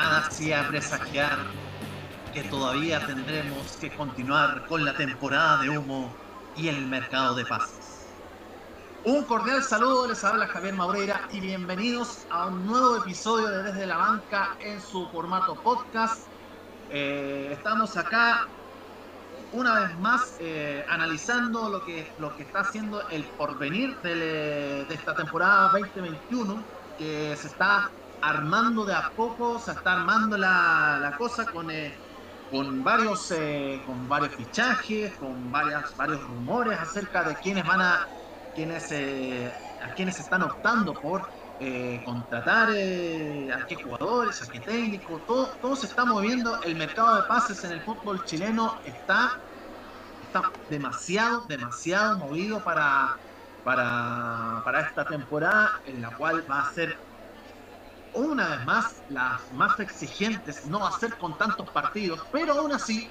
nada hacía presagiar que todavía tendremos que continuar con la temporada de humo y el mercado de pases. Un cordial saludo, les habla Javier Maureira y bienvenidos a un nuevo episodio de Desde la Banca en su formato podcast. Eh, estamos acá una vez más eh, analizando lo que, lo que está haciendo el porvenir de, de esta temporada 2021 que se está armando de a poco, se está armando la, la cosa con, eh, con, varios, eh, con varios fichajes, con varias, varios rumores acerca de quiénes van a, quiénes, eh, a quienes están optando por contratar, a qué jugadores, a qué técnicos, todo, todo se está moviendo, el mercado de pases en el fútbol chileno está, está demasiado, demasiado movido para, para, para esta temporada en la cual va a ser una vez más, las más exigentes no va a ser con tantos partidos, pero aún así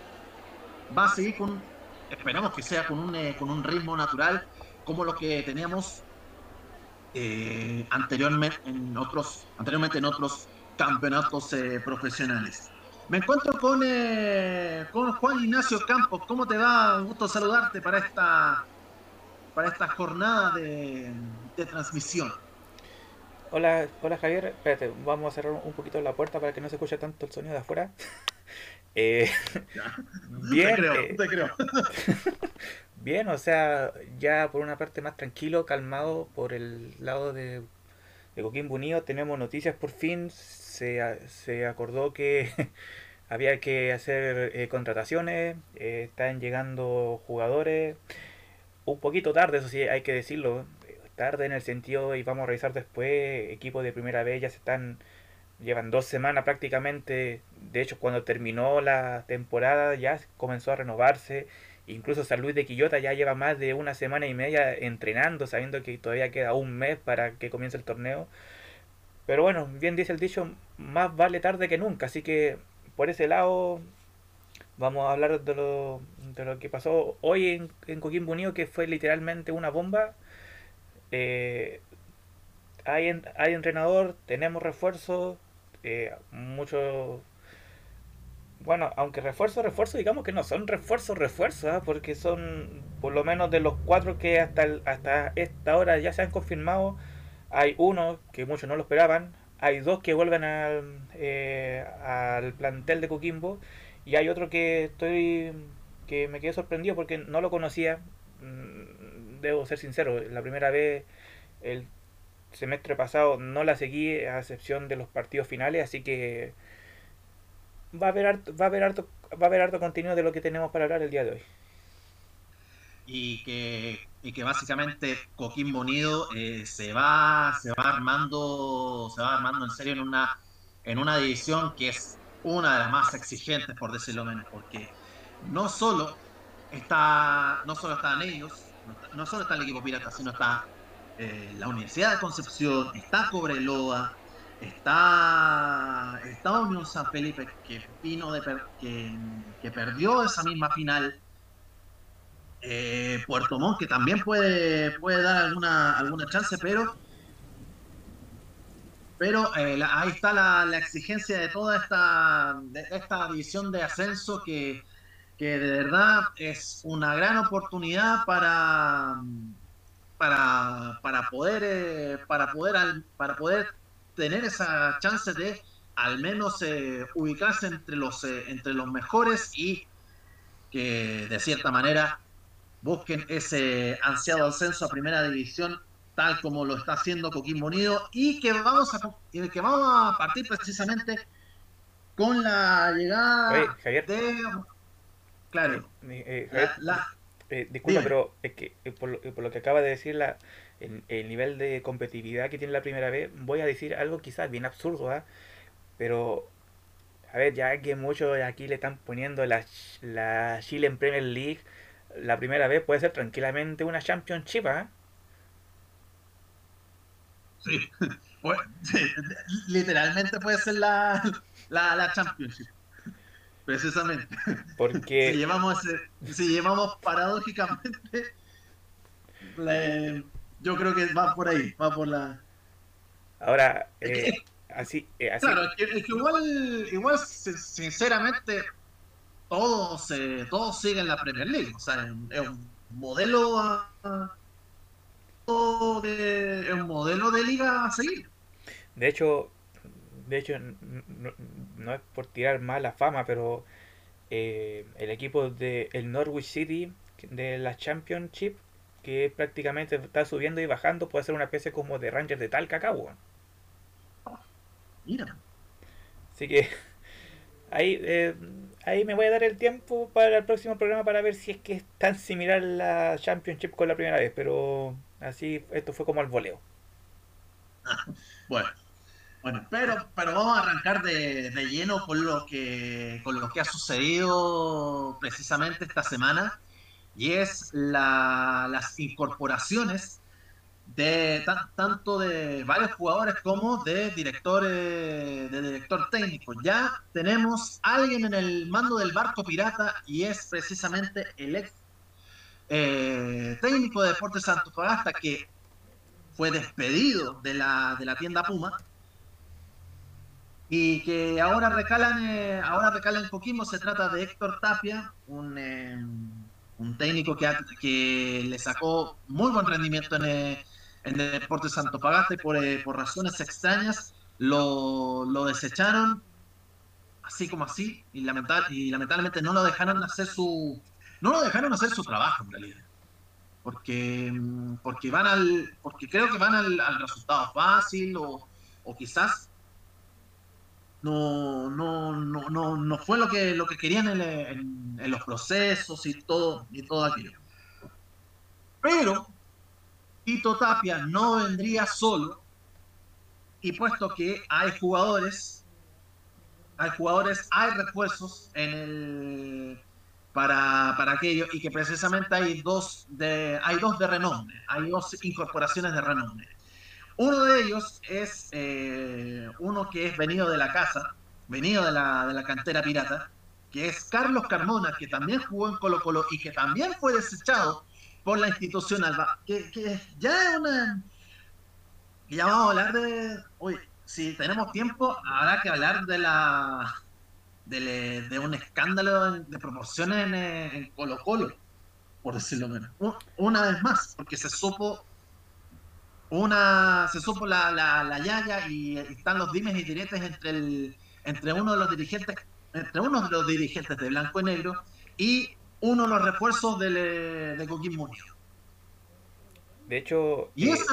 va a seguir con, esperamos que sea con un, eh, con un ritmo natural como lo que teníamos eh, anteriormente, en otros, anteriormente en otros campeonatos eh, profesionales. Me encuentro con, con Juan Ignacio Campos. ¿Cómo te va? Un gusto saludarte para esta, para esta jornada de transmisión. Hola, hola Javier, espérate, vamos a cerrar un poquito la puerta para que no se escuche tanto el sonido de afuera. eh, bien, te creo, eh, te creo. bien, o sea, ya por una parte más tranquilo, calmado por el lado de, de Coquimbo Unido, tenemos noticias por fin, se, se acordó que había que hacer eh, contrataciones, están llegando jugadores, un poquito tarde, eso sí, hay que decirlo, tarde en el sentido, y vamos a revisar después, equipos de primera vez ya se están, llevan dos semanas prácticamente, de hecho cuando terminó la temporada ya comenzó a renovarse, incluso San Luis de Quillota ya lleva más de una semana y media entrenando, sabiendo que todavía queda un mes para que comience el torneo. Pero bueno, bien dice el dicho, más vale tarde que nunca, así que por ese lado vamos a hablar de lo, de lo que pasó hoy en, en Coquimbo Unido, que fue literalmente una bomba eh, hay, hay entrenador, tenemos refuerzo, eh, mucho... Bueno, aunque refuerzo, refuerzo, digamos que no son refuerzos, refuerzos, ¿ah? porque son por lo menos de los cuatro que hasta, hasta esta hora ya se han confirmado, hay uno que muchos no lo esperaban, hay dos que vuelven al, eh, al plantel de Coquimbo y hay otro que estoy que me quedé sorprendido porque no lo conocía debo ser sincero, la primera vez el semestre pasado no la seguí a excepción de los partidos finales, así que va a haber harto, va a haber harto, va a haber harto contenido de lo que tenemos para hablar el día de hoy. Y que, y que básicamente Coquimbo Unido eh, se va se va armando se va armando en serio en una en una división que es una de las más exigentes por decirlo menos porque no solo está no solo están ellos no solo está el equipo pirata, sino está eh, la Universidad de Concepción, está Cobreloa, está, está Unión San Felipe, que vino de que, perdió esa misma final. Eh, Puerto Montt, que también puede, puede dar alguna, alguna chance, pero pero eh, ahí está la, la, exigencia de toda esta, de esta división de ascenso que que de verdad es una gran oportunidad para, para, para poder eh, para poder para poder tener esa chance de al menos eh, ubicarse entre los eh, entre los mejores y que de cierta manera busquen ese ansiado ascenso a primera división tal como lo está haciendo Coquimbo Unido y que vamos a que vamos a partir precisamente con la llegada de Claro. Eh, eh, eh, disculpa, pero es que por lo, por, lo, que acaba de decir la, el, el, nivel de competitividad que tiene la primera vez, voy a decir algo quizás bien absurdo, ¿ah? pero a ver, ya que muchos aquí le están poniendo la, la Chile en Premier League, la primera vez puede ser tranquilamente una Championship, ¿ah? Sí. Bueno, sí, literalmente puede ser la, la, la Championship. Precisamente. Porque. si, llevamos, si llevamos paradójicamente. yo creo que va por ahí, va por la. Ahora. Eh, Así, eh, Claro, es que, igual, igual, sinceramente, todos, eh, todos siguen la Premier League. O sea, es un modelo de, un modelo de liga a seguir. De hecho, de hecho no, es por tirar mala fama, pero eh, el equipo de el Norwich City de la Championship, que prácticamente está subiendo y bajando, puede ser una especie como de Rangers de tal cacao. Mira. Así que ahí, eh, ahí me voy a dar el tiempo para el próximo programa para ver si es que es tan similar la Championship con la primera vez, pero así esto fue como al voleo. Ah, bueno. Bueno, pero, pero vamos a arrancar de, de, lleno con lo que con lo que ha sucedido precisamente esta semana y es la, las incorporaciones de tanto de varios jugadores como de directores de director técnico. Ya tenemos alguien en el mando del barco pirata y es precisamente el ex eh, técnico de Deportes Pagasta que fue despedido de la, de la tienda Puma y que ahora recalan eh, ahora recalan Coquimbo se trata de Héctor Tapia un, eh, un técnico que, que le sacó muy buen rendimiento en, eh, en el Deportes Antofagasta y por, por razones extrañas. Lo, lo, desecharon así como así y, lamental, y lamentablemente no lo dejaron hacer su no lo dejaron hacer su trabajo en realidad. Porque porque van al porque creo que van al, al resultado fácil o, o quizás no, no, no, no, no fue lo que, lo que querían en, en, los procesos y todo, y todo aquello. Pero Tito Tapia no vendría solo, y puesto que hay jugadores, hay jugadores, hay refuerzos en el para, para aquello, y que precisamente hay dos de, hay dos de renombre, hay dos incorporaciones de renombre. Uno de ellos es eh, uno que es venido de la casa, venido de la, de la cantera pirata, que es Carlos Carmona, que también jugó en Colo Colo y que también fue desechado por la institución Alba, que, ya vamos a hablar de... Uy, si tenemos tiempo, habrá que hablar de la... De, un escándalo de proporciones en, en Colo Colo, por decirlo menos. Una vez más, porque se supo una se supo la, la, la yaya y están los dimes y diretes entre el entre uno de los dirigentes entre uno de los dirigentes de blanco y negro y uno de los refuerzos de, de Coquimbo De hecho, y eh, ese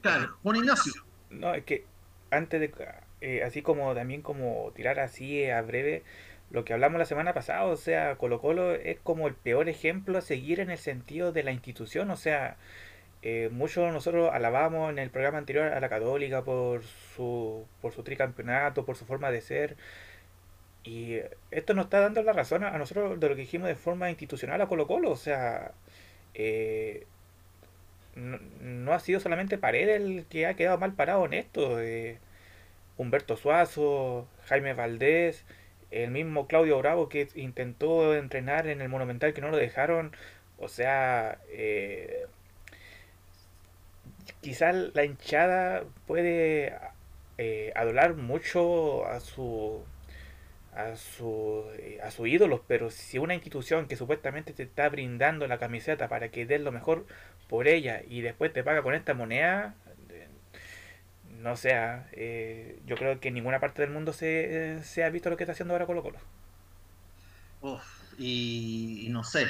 claro, Juan Ignacio. No, es que antes de eh, así como también como tirar así a breve lo que hablamos la semana pasada, o sea, Colo Colo es como el peor ejemplo a seguir en el sentido de la institución, o sea, eh, muchos nosotros alabamos en el programa anterior a la Católica por su, por su tricampeonato, por su forma de ser. Y esto nos está dando la razón a nosotros de lo que dijimos de forma institucional a Colo Colo. O sea, eh, no, ha sido solamente Paredes el que ha quedado mal parado en esto. Eh, Humberto Suazo, Jaime Valdés, el mismo Claudio Bravo que intentó entrenar en el Monumental que no lo dejaron. O sea, eh, quizás la hinchada puede eh, adolar mucho a su a su eh, a sus ídolos pero si una institución que supuestamente te está brindando la camiseta para que des lo mejor por ella y después te paga con esta moneda eh, no sea eh, yo creo que en ninguna parte del mundo se, se ha visto lo que está haciendo ahora Colo Colo. Y, y, no sé.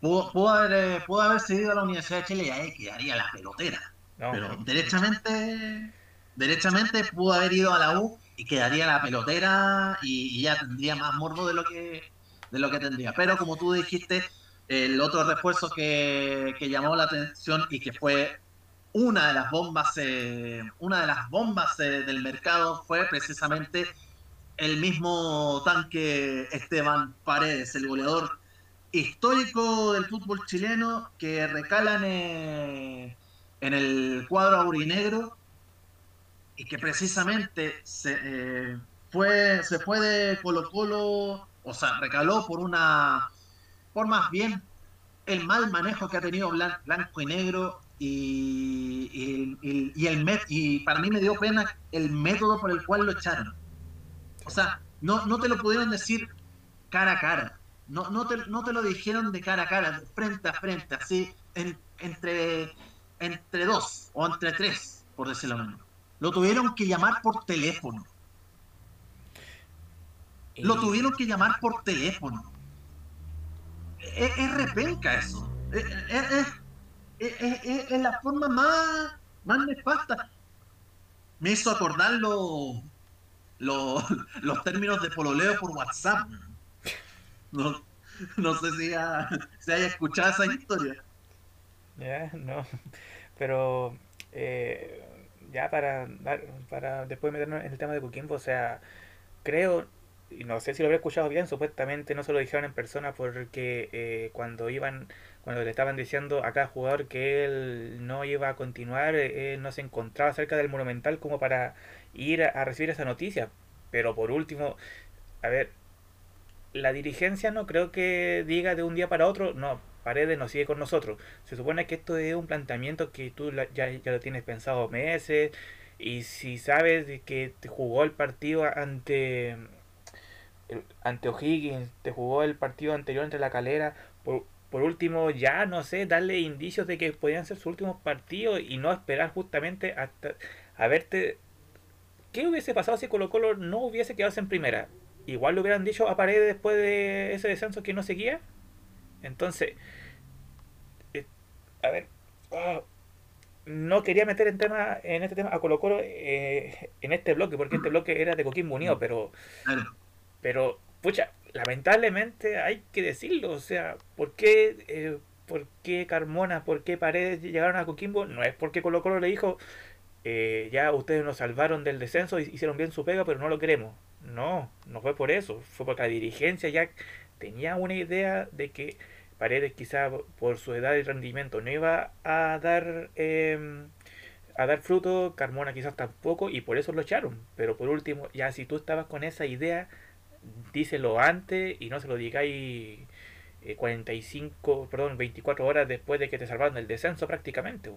Pudo, pudo haber seguido a la Universidad de Chile y ahí quedaría la pelotera pero derechamente, derechamente pudo haber ido a la U y quedaría la pelotera y, ya tendría más morbo de lo que de lo que tendría. Pero como tú dijiste, el otro refuerzo que, llamó la atención y que fue una de las bombas, eh, una de las bombas eh, del mercado fue precisamente el mismo tanque Esteban Paredes, el goleador histórico del fútbol chileno que recalan eh, en el cuadro aurinegro y que precisamente se, eh, fue, se fue de Colo Colo, o sea, recaló por una, por más bien el mal manejo que ha tenido Blanco y Negro y, y, el y para mí me dio pena el método por el cual lo echaron. O sea, no, no te lo pudieron decir cara a cara. No, no, te, no te lo dijeron de cara a cara, frente a frente, así, entre, entre dos o entre tres, por decirlo menos. Lo tuvieron que llamar por teléfono. Lo tuvieron que llamar por teléfono. Es, repenca eso. Es, la forma más, más nefasta. Me hizo acordar los, los términos de pololeo por WhatsApp. No, no sé si, se haya escuchado esa historia. Ya, no. Pero eh, ya para, para después meternos en el tema de Coquimbo, o sea, creo, y no sé si lo habría escuchado bien, supuestamente no se lo dijeron en persona porque eh, cuando iban, cuando le estaban diciendo a cada jugador que él no iba a continuar, eh, no se encontraba cerca del Monumental como para ir a recibir esa noticia. Pero por último, a ver, la dirigencia no creo que diga de un día para otro, no, Paredes no sigue con nosotros. Se supone que esto es un planteamiento que tú ya, lo tienes pensado meses y si sabes que te jugó el partido ante ante O'Higgins, te jugó el partido anterior entre la calera, por, último ya no sé, darle indicios de que podían ser sus últimos partidos y no esperar justamente hasta a verte ¿Qué hubiese pasado si Colo Colo no hubiese quedado en primera? igual lo hubieran dicho a Paredes después de ese descenso que no seguía. Entonces, a ver, ah, no quería meter en tema en este tema a Colo Colo eh, en este bloque, porque este bloque era de Coquimbo Unido, pero, pero, pucha, lamentablemente hay que decirlo, o sea, ¿por qué, eh, ¿por qué Carmona, por qué Paredes llegaron a Coquimbo? No es porque Colo Colo le dijo, ya ustedes nos salvaron del descenso, hicieron bien su pega, pero no lo queremos. No, no fue por eso, fue porque la dirigencia ya tenía una idea de que Paredes quizá por su edad y rendimiento no iba a dar em, a dar fruto, Carmona quizás tampoco y por eso lo echaron. Pero por último, ya si tú estabas con esa idea, díselo antes y no se lo digáis 45, eh, perdón, 24 horas después de que te salvaron del descenso prácticamente.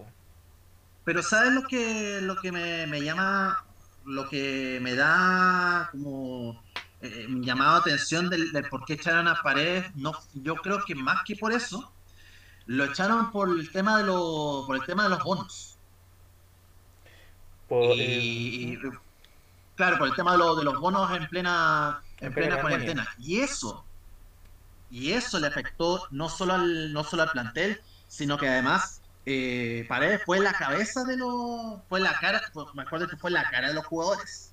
Pero ¿sabes lo que, lo que me, me llama lo que me da como eh, llamado atención del, por qué echaron a Paredes, no, yo creo que más que por eso, lo echaron por el tema de los, por el tema de los bonos. y, claro, por el tema de, de los bonos en plena, en, plena, cuarentena. Y eso, y eso le afectó no solo al, no solo al plantel, sino que además eh, Paredes fue la cabeza de los. Fue la cara. me acuerdo que fue la cara de los jugadores.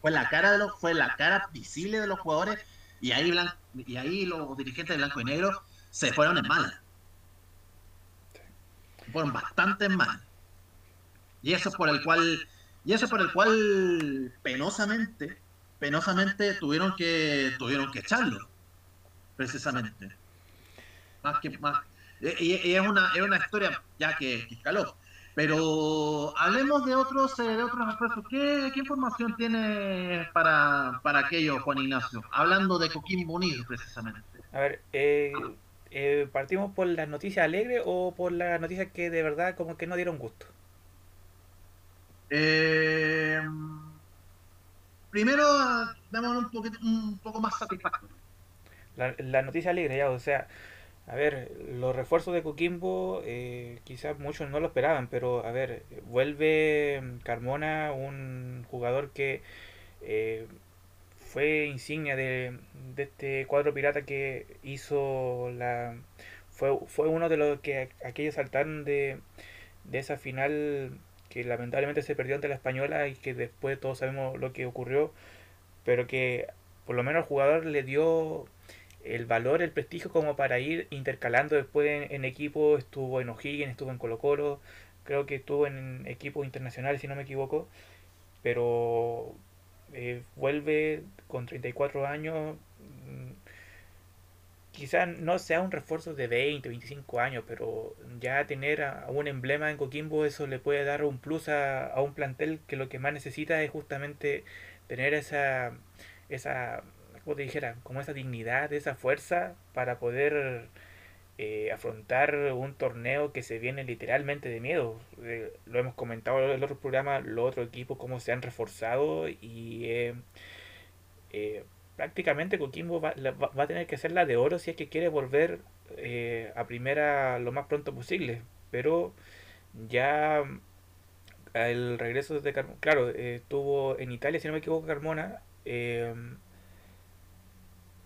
Fue la cara de los. Fue la cara visible de los jugadores. Y ahí, y ahí los dirigentes de blanco y negro se fueron en mala. Fueron bastante en mal. Y eso por el cual. Y eso por el cual penosamente. Penosamente tuvieron que. tuvieron que echarlo. Precisamente más que más. Y, es, una, es una historia ya que, escaló. Pero hablemos de otros eh, de otros aspectos. ¿Qué, ¿Qué, información tiene para, para aquello, Juan Ignacio? Hablando de Coquimbo Unido, precisamente. A ver, eh, eh, ¿partimos por las noticias alegres o por las noticias que de verdad como que no dieron gusto? primero, damos un, poquito, un poco más satisfactorio. La, la noticia alegre, ya, o sea, a ver, los refuerzos de Coquimbo eh, quizás muchos no lo esperaban, pero a ver, vuelve Carmona, un jugador que eh, fue insignia de, este cuadro pirata que hizo la... Fue, fue uno de los que aquellos saltaron de, de esa final que lamentablemente se perdió ante la española y que después todos sabemos lo que ocurrió, pero que por lo menos el jugador le dio el valor, el prestigio como para ir intercalando después en, equipo, estuvo en O'Higgins, estuvo en Colo Colo, creo que estuvo en equipos internacionales si no me equivoco, pero eh, vuelve con 34 años, mm, quizás no sea un refuerzo de 20, 25 años, pero ya tener a, un emblema en Coquimbo eso le puede dar un plus a, a un plantel que lo que más necesita es justamente tener esa esa como dijera, como esa dignidad, esa fuerza para poder eh, afrontar un torneo que se viene literalmente de miedo. Eh, lo hemos comentado en el otro programa, los otros equipos cómo se han reforzado y eh, prácticamente Coquimbo va, va, a tener que hacer la de oro si es que quiere volver a primera lo más pronto posible. Pero ya el regreso de Carmona, claro, estuvo en Italia, si no me equivoco, Carmona.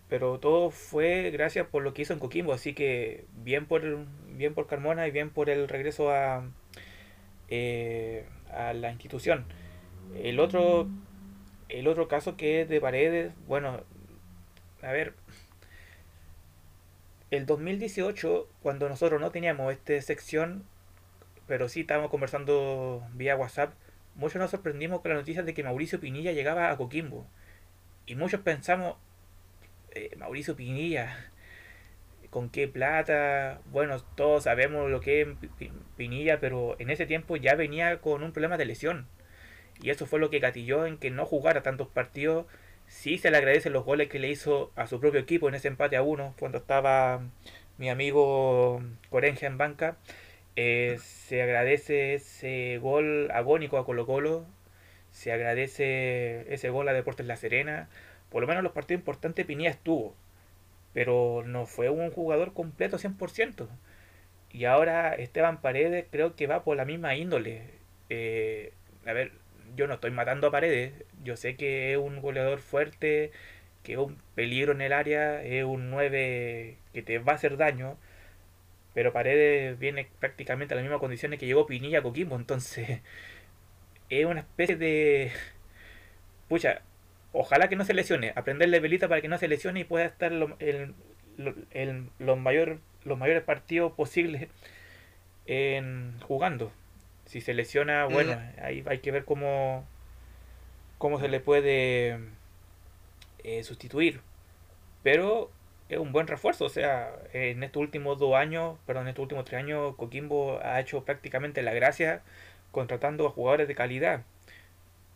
Pero todo fue gracias por lo que hizo en Coquimbo, así que bien por bien por Carmona y bien por el regreso a, eh, a la institución. El otro el otro caso que es de Paredes, bueno, a ver, el 2018 cuando nosotros no teníamos esta sección pero sí estábamos conversando vía WhatsApp, muchos nos sorprendimos con la noticia de que Mauricio Pinilla llegaba a Coquimbo. Y muchos pensamos, eh, Mauricio Pinilla, ¿con qué plata? Bueno, todos sabemos lo que es Pinilla, pero en ese tiempo ya venía con un problema de lesión. Y eso fue lo que gatilló en que no jugara tantos partidos. Sí se le agradecen los goles que le hizo a su propio equipo en ese empate a uno, cuando estaba mi amigo Corenja en banca. Eh, se agradece ese gol agónico a Colo Colo, se agradece ese gol a Deportes La Serena. Por lo menos los partidos importantes Pinilla estuvo, pero no fue un jugador completo 100%. Y ahora Esteban Paredes creo que va por la misma índole. Eh, a ver, yo no estoy matando a Paredes, yo sé que es un goleador fuerte, que es un peligro en el área, es un 9 que te va a hacer daño pero Paredes viene prácticamente a las mismas condiciones que llegó Pinilla a Coquimbo, entonces es una especie de... Pucha, ojalá que no se lesione, aprenderle velita para que no se lesione y pueda estar en, los, mayor, los mayores partidos posibles en, jugando. Si se lesiona, bueno, eh. ahí hay que ver cómo, cómo se le puede eh, sustituir. Pero es un buen refuerzo. O sea, en estos últimos dos años, perdón, en estos últimos tres años, Coquimbo ha hecho prácticamente la gracia contratando a jugadores de calidad.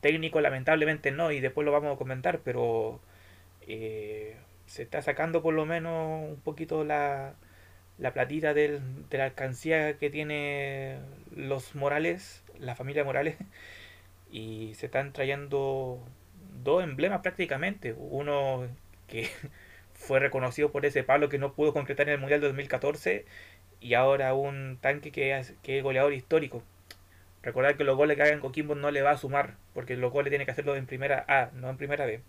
Técnico, lamentablemente no, y después lo vamos a comentar, pero eh, se está sacando por lo menos un poquito la, la platita de la alcancía que tiene los Morales, la familia Morales, y se están trayendo dos emblemas prácticamente. Uno que fue reconocido por ese palo que no pudo concretar en el Mundial de 2014 y ahora un tanque que es, que es goleador histórico. Recordar que los goles que hagan Coquimbo no le va a sumar, porque los goles tiene que hacerlo en primera A, no en primera B.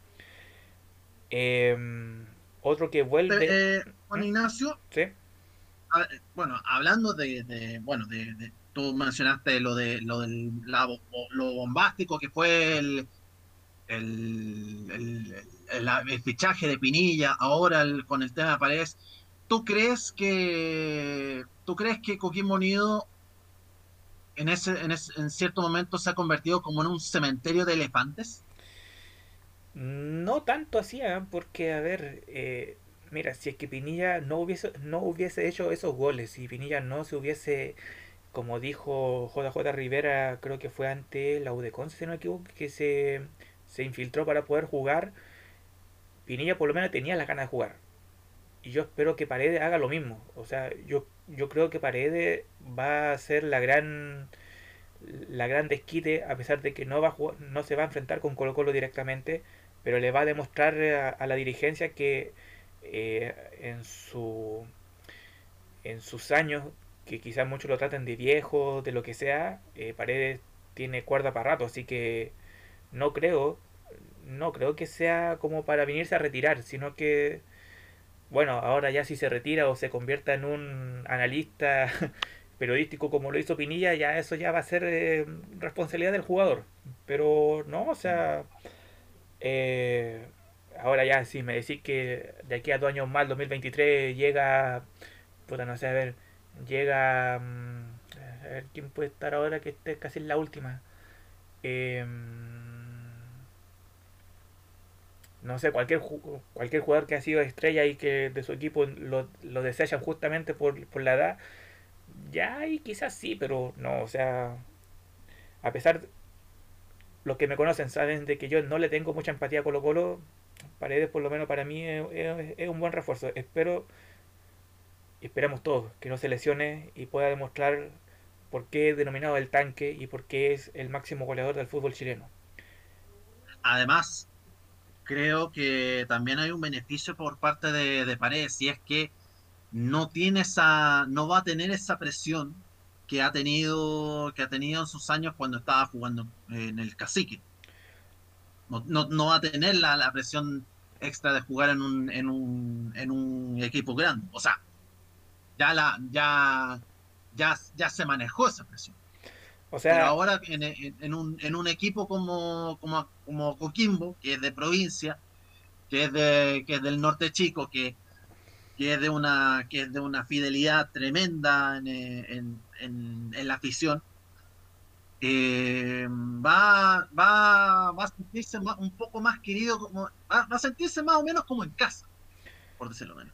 Em, otro que vuelve. Eh, Juan ¿Mm? Ignacio. Sí. bueno, hablando de, bueno, de, tú mencionaste lo de lo del lo bombástico que fue el, el, el, fichaje de Pinilla, ahora con el tema de Paredes, ¿tú crees que tú crees que Coquimbo Unido en ese, en cierto momento se ha convertido como en un cementerio de elefantes? No tanto así, ¿eh? porque a ver, eh, mira, si es que Pinilla no hubiese, no hubiese hecho esos goles, si Pinilla no se hubiese, como dijo JJ Rivera, creo que fue ante la UDECON, si no me equivoco, que se se infiltró para poder jugar, Pinilla por lo menos tenía la ganas de jugar. Y yo espero que Paredes haga lo mismo. O sea, yo, yo creo que Paredes va a ser la gran la gran desquite, a pesar de que no, va a no se va a enfrentar con Colo Colo directamente, pero le va a demostrar a, la dirigencia que eh, en su en sus años, que quizás muchos lo traten de viejo, de lo que sea, eh, Paredes tiene cuerda para rato, así que no creo, no creo que sea como para venirse a retirar, sino que, bueno, ahora ya si se retira o se convierta en un analista periodístico como lo hizo Pinilla, ya eso ya va a ser eh, responsabilidad del jugador. Pero no, o sea, eh, ahora ya si me decís que de aquí a dos años más, 2023, llega, puta, no sé, a ver, llega, mm, a ver quién puede estar ahora que esté casi en la última. Eh, no sé, cualquier, cualquier jugador que ha sido estrella y que de su equipo lo, lo desean justamente por, por la edad, ya y quizás sí, pero no, o sea, a pesar, los que me conocen saben de que yo no le tengo mucha empatía a Colo Colo, Paredes por lo menos para mí es, un buen refuerzo. Espero esperamos todos que no se lesione y pueda demostrar por qué es denominado el tanque y por qué es el máximo goleador del fútbol chileno. Además, creo que también hay un beneficio por parte de, de Paredes y es que no tiene esa, no va a tener esa presión que ha tenido, que ha tenido en sus años cuando estaba jugando en el cacique. No, no, va a tener la, la, presión extra de jugar en un, en un, en un equipo grande. O sea, ya la, ya, ya, ya se manejó esa presión. O sea, Pero ahora en, un, en un equipo como, como, como Coquimbo, que es de provincia, que es de, que es del norte chico, que que es de una, que es de una fidelidad tremenda en, la afición, eh, va, va, va a sentirse un poco más querido, como, va, a sentirse más o menos como en casa, por decirlo menos.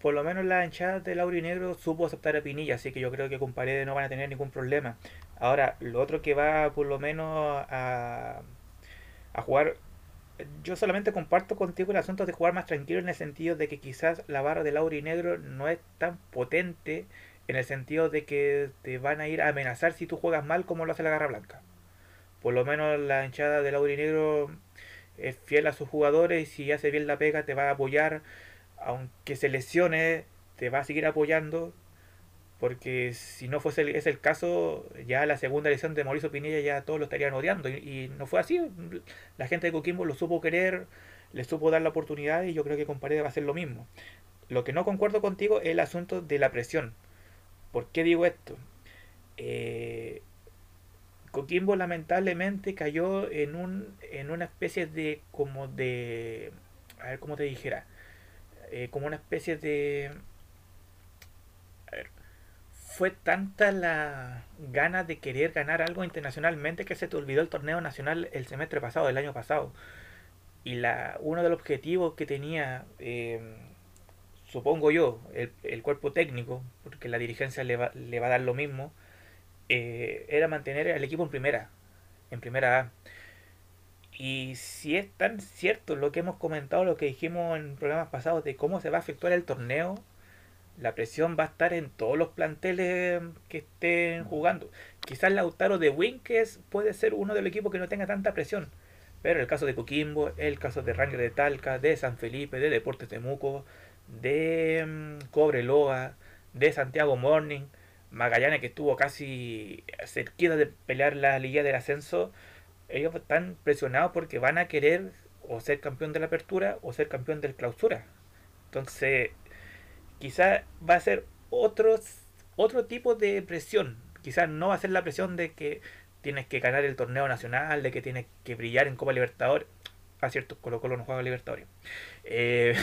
Por lo menos la hinchada de Negro supo aceptar a Pinilla, así que yo creo que con Paredes no van a tener ningún problema. Ahora, lo otro que va por lo menos a, a jugar yo solamente comparto contigo el asunto de jugar más tranquilo en el sentido de que quizás la barra del Negro no es tan potente en el sentido de que te van a ir a amenazar si tú juegas mal como lo hace la Garra Blanca. Por lo menos la hinchada del Negro es fiel a sus jugadores y si hace bien la pega te va a apoyar, aunque se lesione, te va a seguir apoyando porque si no fuese el, es el caso, ya la segunda elección de Mauricio Pinilla ya todos lo estarían odiando. Y, no fue así. La gente de Coquimbo lo supo querer, le supo dar la oportunidad y yo creo que con Paredes va a ser lo mismo. Lo que no concuerdo contigo es el asunto de la presión. ¿Por qué digo esto? Eh, Coquimbo lamentablemente cayó en, un, en una especie de como de... A ver cómo te dijera. Eh, como una especie de fue tanta la gana de querer ganar algo internacionalmente que se te olvidó el torneo nacional el semestre pasado, el año pasado. Y la, uno de los objetivos que tenía, em, supongo yo, el, cuerpo técnico, porque la dirigencia le va, le va a dar lo mismo, eh, era mantener al equipo en primera, en primera A. Y si es tan cierto lo que hemos comentado, lo que dijimos en programas pasados de cómo se va a efectuar el torneo, la presión va a estar en todos los planteles que estén jugando. Quizás Lautaro de Winkes puede ser uno de los equipos que no tenga tanta presión. Pero el caso de Coquimbo, el caso de Ranger de Talca, de San Felipe, de Deportes Temuco, de um, Cobreloa, de Santiago Morning, Magallanes que estuvo casi cerquita de pelear la Liga del Ascenso, ellos están presionados porque van a querer o ser campeón de la apertura o ser campeón del clausura. Entonces, quizá va a ser otros, otro tipo de presión. Quizás no va a ser la presión de que tienes que ganar el torneo nacional, de que tienes que brillar en Copa Libertadores. A ah, cierto, Colo Colo no juega Libertadores. Eh,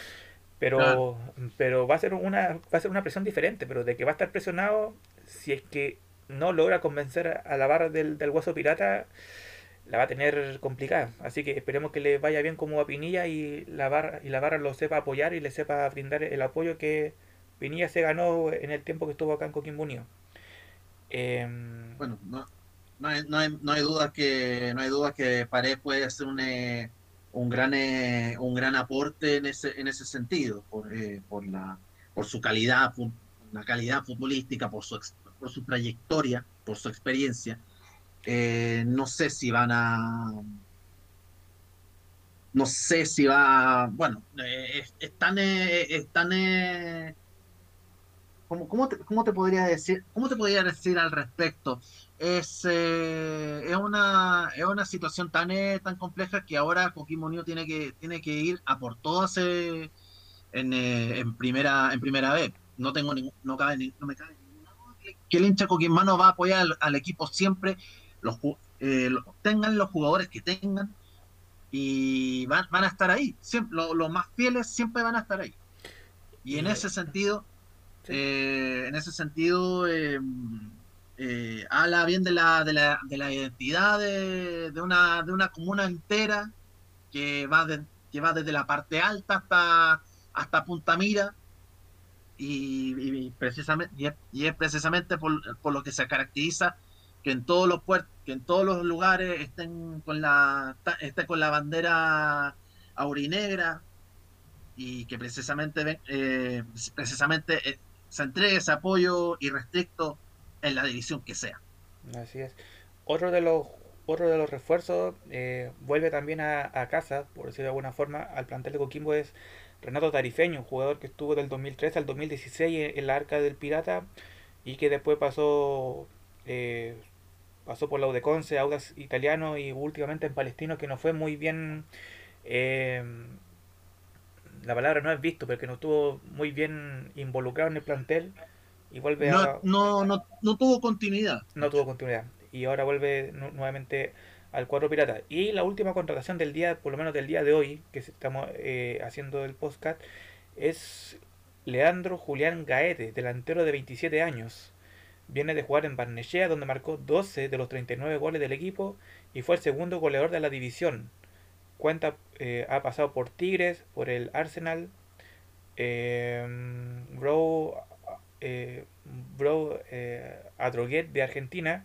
pero, pero va a ser una va a ser una presión diferente, pero de que va a estar presionado si es que no logra convencer a la barra del, del hueso pirata la va a tener complicada. Así que esperemos que le vaya bien como a Pinilla y la barra, y la barra lo sepa apoyar y le sepa brindar el apoyo que Pinilla se ganó en el tiempo que estuvo acá en Coquimbo. Em, bueno, no, no, hay, no, no hay duda que no hay que Pared puede hacer un, eh, un gran eh, un gran aporte en ese en ese sentido por, eh, por la por su calidad la calidad futbolística por su por su trayectoria por su experiencia eh, no sé si van a. No sé si va. Bueno, eh, están. Eh, están ¿cómo, cómo, te, ¿Cómo te podría decir? ¿Cómo te podría decir al respecto? Es, es, una, es una situación tan, tan compleja que ahora Coquimbo tiene que, tiene que ir a por todas en, en, primera, en primera vez. No tengo ningún, no, cabe, no me cabe que el hincha coquimbano va a apoyar al equipo siempre los, eh, tengan los jugadores que tengan y van, van a estar ahí. Siempre, los más fieles siempre van a estar ahí. Y en ese sentido, eh, en ese sentido, eh, habla bien de la, de la, de la identidad de, de, una, de una comuna entera que va, de, que va desde la parte alta hasta, hasta Punta Mira. Y, precisamente y es, y es, precisamente por, por, lo que se caracteriza que en todos los puertos, que en todos los lugares estén con la esté con la bandera aurinegra y que precisamente, eh, precisamente eh, se entregue ese apoyo irrestricto en la división que sea. Así es. Otro de los otro de los refuerzos eh, vuelve también a, casa, por decirlo de alguna forma, al plantel de Coquimbo es Renato Tarifeño, un jugador que estuvo del 2013 al 2016 en, la arca del Pirata y que después pasó pasó por la Udeconce, Audas Italiano y últimamente en Palestino, que no fue muy bien. Eh, la palabra no es visto, pero que no estuvo muy bien involucrado en el plantel y vuelve no, a. No, no, no tuvo continuidad. No tuvo continuidad. Y ahora vuelve nuevamente al cuadro pirata. Y la última contratación del día, por lo menos del día de hoy, que estamos eh, haciendo el podcast, es Leandro Julián Gaete, delantero de 27 años. Viene de jugar en Barnechea, donde marcó 12 de los 39 goles del equipo y fue el segundo goleador de la división. Cuenta, eh, ha pasado por Tigres, por el Arsenal, eh, Bro, eh, Bro eh, de Argentina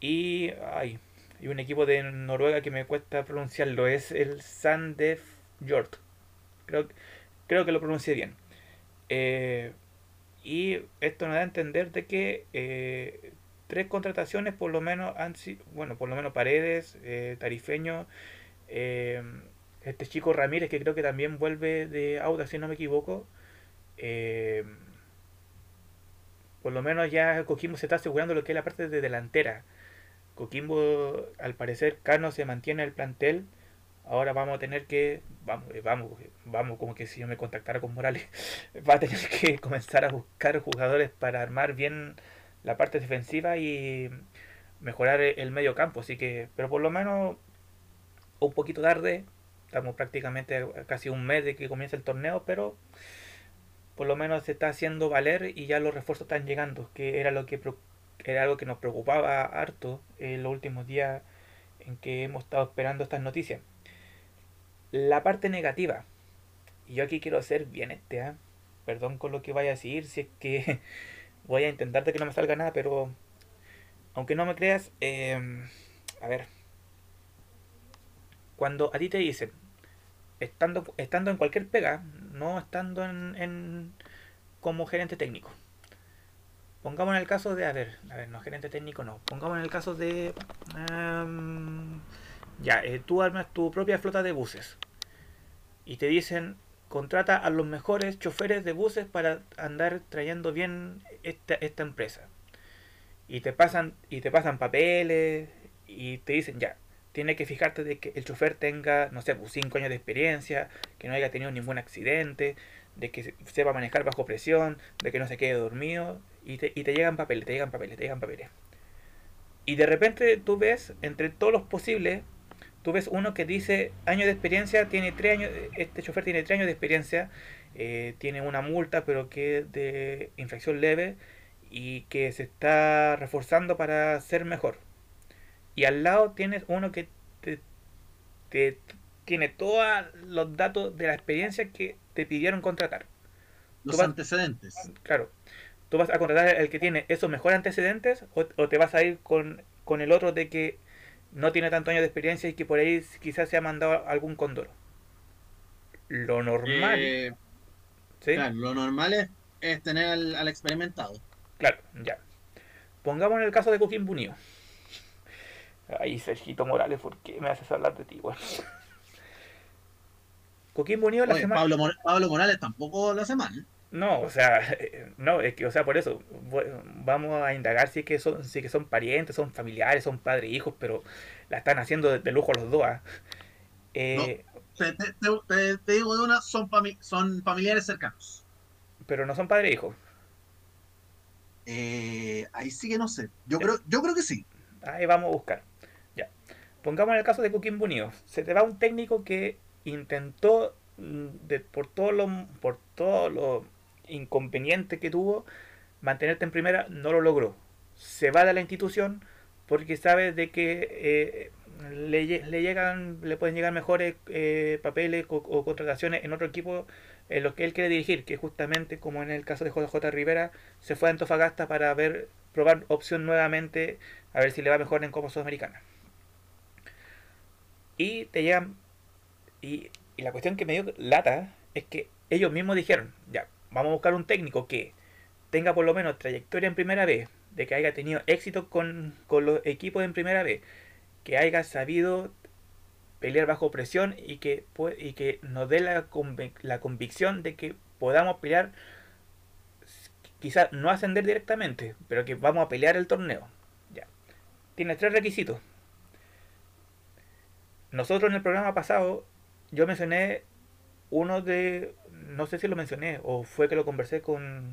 y, ay, y un equipo de Noruega que me cuesta pronunciarlo, es el Sandef Jort. Creo, creo que lo pronuncié bien. Eh, y esto nos da a entender de que eh, tres contrataciones por lo menos han sido, bueno, por lo menos Paredes, eh, Tarifeño, eh, este chico Ramírez que creo que también vuelve de Auda si no me equivoco. por lo menos ya Coquimbo se está asegurando lo que es la parte de delantera. Coquimbo, al parecer, Cano se mantiene el plantel ahora vamos a tener que, vamos, eh, vamos, vamos, como que si yo me contactara con Morales, va a tener que comenzar a buscar jugadores para armar bien la parte defensiva y mejorar el medio campo. Así que, pero por lo menos un poquito tarde, estamos prácticamente casi un mes de que comienza el torneo, pero por lo menos se está haciendo valer y ya los refuerzos están llegando, que era lo que era algo que nos preocupaba harto en los últimos días en que hemos estado esperando estas noticias. La parte negativa. Yo aquí quiero ser bien este, ¿eh? Perdón con lo que vaya a decir, si es que voy a intentar de que no me salga nada, pero aunque no me creas, eh, a ver. Cuando a ti te dicen, estando, estando en cualquier pega, no estando en, como gerente técnico. Pongamos en el caso de, a ver, a ver, no gerente técnico, no. Pongamos en el caso de... Um, ya, eh, tú armas tu propia flota de buses y te dicen contrata a los mejores choferes de buses para andar trayendo bien esta, esta empresa. Y te pasan y te pasan papeles y te dicen ya, tiene que fijarte de que el chofer tenga, no sé, 5 pues, años de experiencia, que no haya tenido ningún accidente, de que sepa manejar bajo presión, de que no se quede dormido, y te, y te llegan papeles, te llegan papeles, te llegan papeles. Y de repente tú ves, entre todos los posibles, tú ves uno que dice años de experiencia, tiene tres años, este chofer tiene tres años de experiencia, eh, tiene una multa, pero que es de infracción leve y que se está reforzando para ser mejor. Y al lado tienes uno que te, tiene todos los datos de la experiencia que te pidieron contratar. Los antecedentes. Claro. ¿Tú vas a contratar el que tiene esos mejores antecedentes o, o te vas a ir con, con el otro de que no tiene tanto años de experiencia y que por ahí quizás se ha mandado algún cóndor. Lo normal. Eh, claro, lo normal es, tener al, experimentado. Claro, ya. Pongamos en el caso de Coquimbo Unido. Ay, Sergito Morales, ¿por qué me haces hablar de ti, bueno? Coquimbo Unido la semana. Pablo, Pablo Morales tampoco lo hace mal. No, o sea, no, es que, o sea, por eso vamos a indagar si es que son, si que son parientes, son familiares, son padres e hijos, pero la están haciendo de, lujo los dos. ¿ah? Eh, te, digo de una, son, son familiares cercanos. Pero no son padre e hijo. Eh, ahí sí que no sé. Yo creo, yo creo que sí. Ahí vamos a buscar. Ya. Pongamos en el caso de Coquimbo Unido. Se te va un técnico que intentó mm, de, por todo lo por todo lo inconveniente que tuvo, mantenerte en primera, no lo logró. Se va de la institución porque sabe de que eh, le, le, llegan, le pueden llegar mejores eh, papeles o, contrataciones en otro equipo en los que él quiere dirigir, que justamente como en el caso de JJ Rivera, se fue a Antofagasta para ver, probar opción nuevamente, a ver si le va mejor en Copa Sudamericana. Y te llegan, y la cuestión que me dio lata es que ellos mismos dijeron, ya, vamos a buscar un técnico que tenga por lo menos trayectoria en primera vez, de que haya tenido éxito con, los equipos en primera vez, que haya sabido pelear bajo presión y que, y que nos dé la, la convicción de que podamos pelear, quizás no ascender directamente, pero que vamos a pelear el torneo. Ya. Tiene tres requisitos. Nosotros en el programa pasado, yo mencioné uno de, no sé si lo mencioné o fue que lo conversé con,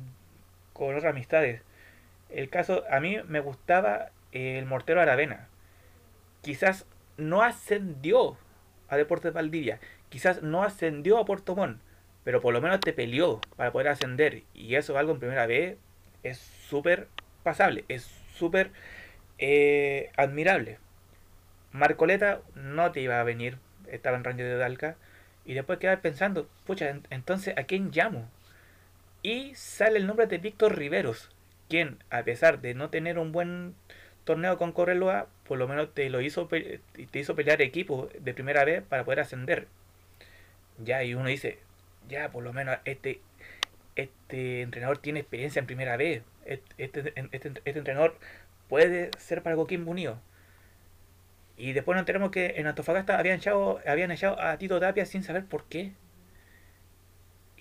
con otras amistades. El caso, a mí me gustaba el mortero Aravena. Quizás no ascendió a Deportes Valdivia, quizás no ascendió a Puerto Montt, pero por lo menos te peleó para poder ascender. Y eso algo en primera vez es súper pasable, es súper eh, admirable. Marcoleta no te iba a venir, estaba en rango de Dalca. Y después quedaba pensando, pucha, entonces ¿a quién llamo? Y sale el nombre de Víctor Riveros, quien, a pesar de no tener un buen torneo con Correloa, por lo menos te lo hizo te hizo pelear equipo de primera vez para poder ascender. Ya, y uno dice, ya, por lo menos este, este entrenador tiene experiencia en primera vez. Este, este, este, este entrenador puede ser para Coquimbo Unido. Y después nos enteramos que en Antofagasta habían echado, habían echado a Tito Tapia sin saber por qué.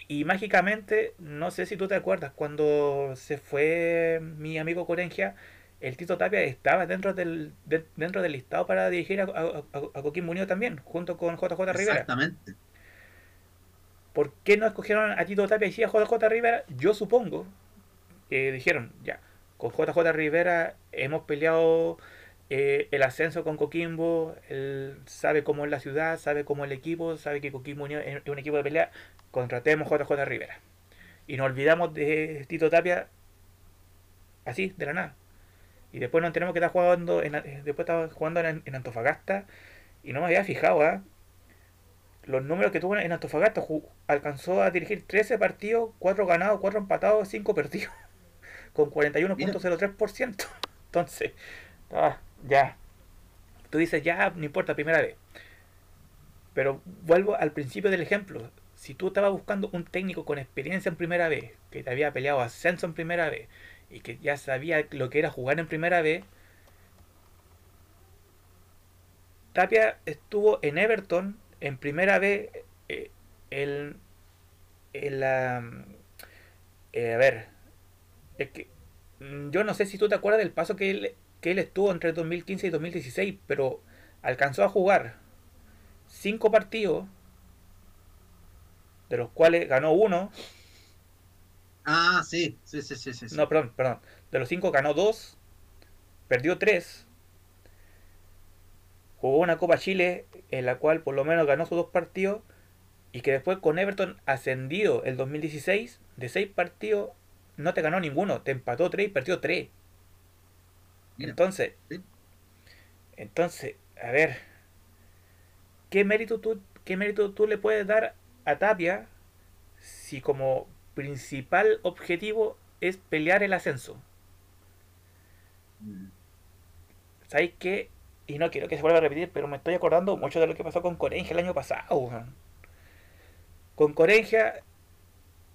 Y mágicamente, no sé si tú te acuerdas, cuando se fue mi amigo Corengia, el Tito Tapia estaba dentro del, dentro del listado para dirigir a, a, Coquín Muñoz también, junto con JJ Rivera. Exactamente. ¿Por qué no escogieron a Tito Tapia y sí a JJ Rivera? Yo supongo que dijeron, ya, con JJ Rivera hemos peleado eh, el ascenso con Coquimbo, él sabe cómo es la ciudad, sabe cómo es el equipo, sabe que Coquimbo es un equipo de pelea, contratemos JJ Rivera. Y nos olvidamos de Tito Tapia así, de la nada. Y después nos tenemos que estar jugando en, eh, después estaba jugando en, Antofagasta y no me había fijado, ¿ah? Los números que tuvo en Antofagasta alcanzó a dirigir 13 partidos, 4 ganados, 4 empatados, 5 perdidos, con 41.03%. Entonces, ah, ya. Tú dices, ya, no importa, primera vez. Pero vuelvo al principio del ejemplo. Si tú estabas buscando un técnico con experiencia en primera vez, que te había peleado ascenso en primera vez, y que ya sabía lo que era jugar en primera vez, Tapia estuvo en Everton en primera vez eh, el, la... Eh, a ver, es que mm, yo no sé si tú te acuerdas del paso que él que él estuvo entre 2015 y 2016, pero alcanzó a jugar cinco partidos, de los cuales ganó uno. Ah, sí, sí, sí, sí. sí. No, perdón, perdón. De los cinco ganó dos, perdió tres, jugó una Copa Chile en la cual por lo menos ganó sus dos partidos y que después con Everton ascendido el 2016 de seis partidos no te ganó ninguno, te empató tres y perdió tres. Entonces, entonces, a ver, ¿qué mérito, tú, ¿qué mérito tú le puedes dar a Tapia si como principal objetivo es pelear el ascenso? Mm. ¿Sabes qué? Y no quiero que se vuelva a repetir, pero me estoy acordando mucho de lo que pasó con Corenja el año pasado. Con Corenja,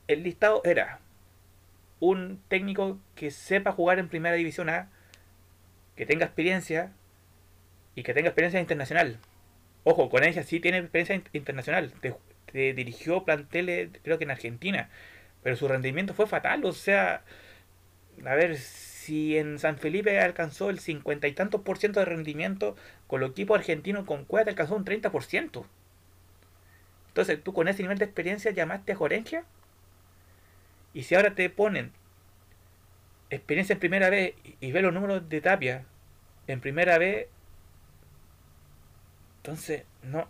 el listado era un técnico que sepa jugar en Primera División A, que tenga experiencia y que tenga experiencia internacional. Ojo, con sí tiene experiencia internacional. Te, dirigió planteles, creo que en Argentina, pero su rendimiento fue fatal. O sea, a ver, si en San Felipe alcanzó el cincuenta y tantos por ciento de rendimiento, con el equipo argentino con Cueva alcanzó un 30%. Entonces, tú con ese nivel de experiencia llamaste a Jorengia. Y si ahora te ponen experiencia en primera vez y ve los números de Tapia en primera vez, entonces, no.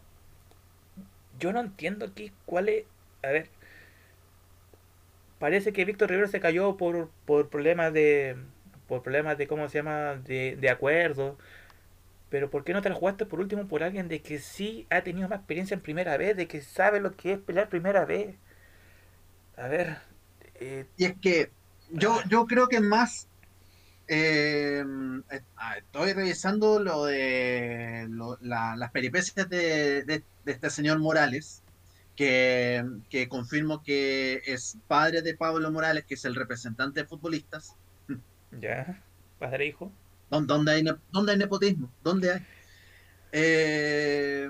Yo no entiendo aquí cuál es. A ver. Parece que Víctor Rivero se cayó por, por problemas de. Por problemas de, ¿cómo se llama? De, de acuerdo. Pero ¿por qué no te la jugaste por último por alguien de que sí ha tenido más experiencia en primera vez? De que sabe lo que es pelear primera vez. A ver. Eh, y es que yo, yo creo que es más. Eh, ah, estoy revisando lo de las peripecias de, este señor Morales. que, que confirmo que es padre de Pablo Morales, que es el representante de futbolistas. Ya, padre hijo. ¿Dónde, hay, ¿Dónde hay nepotismo? ¿Dónde hay? Eh,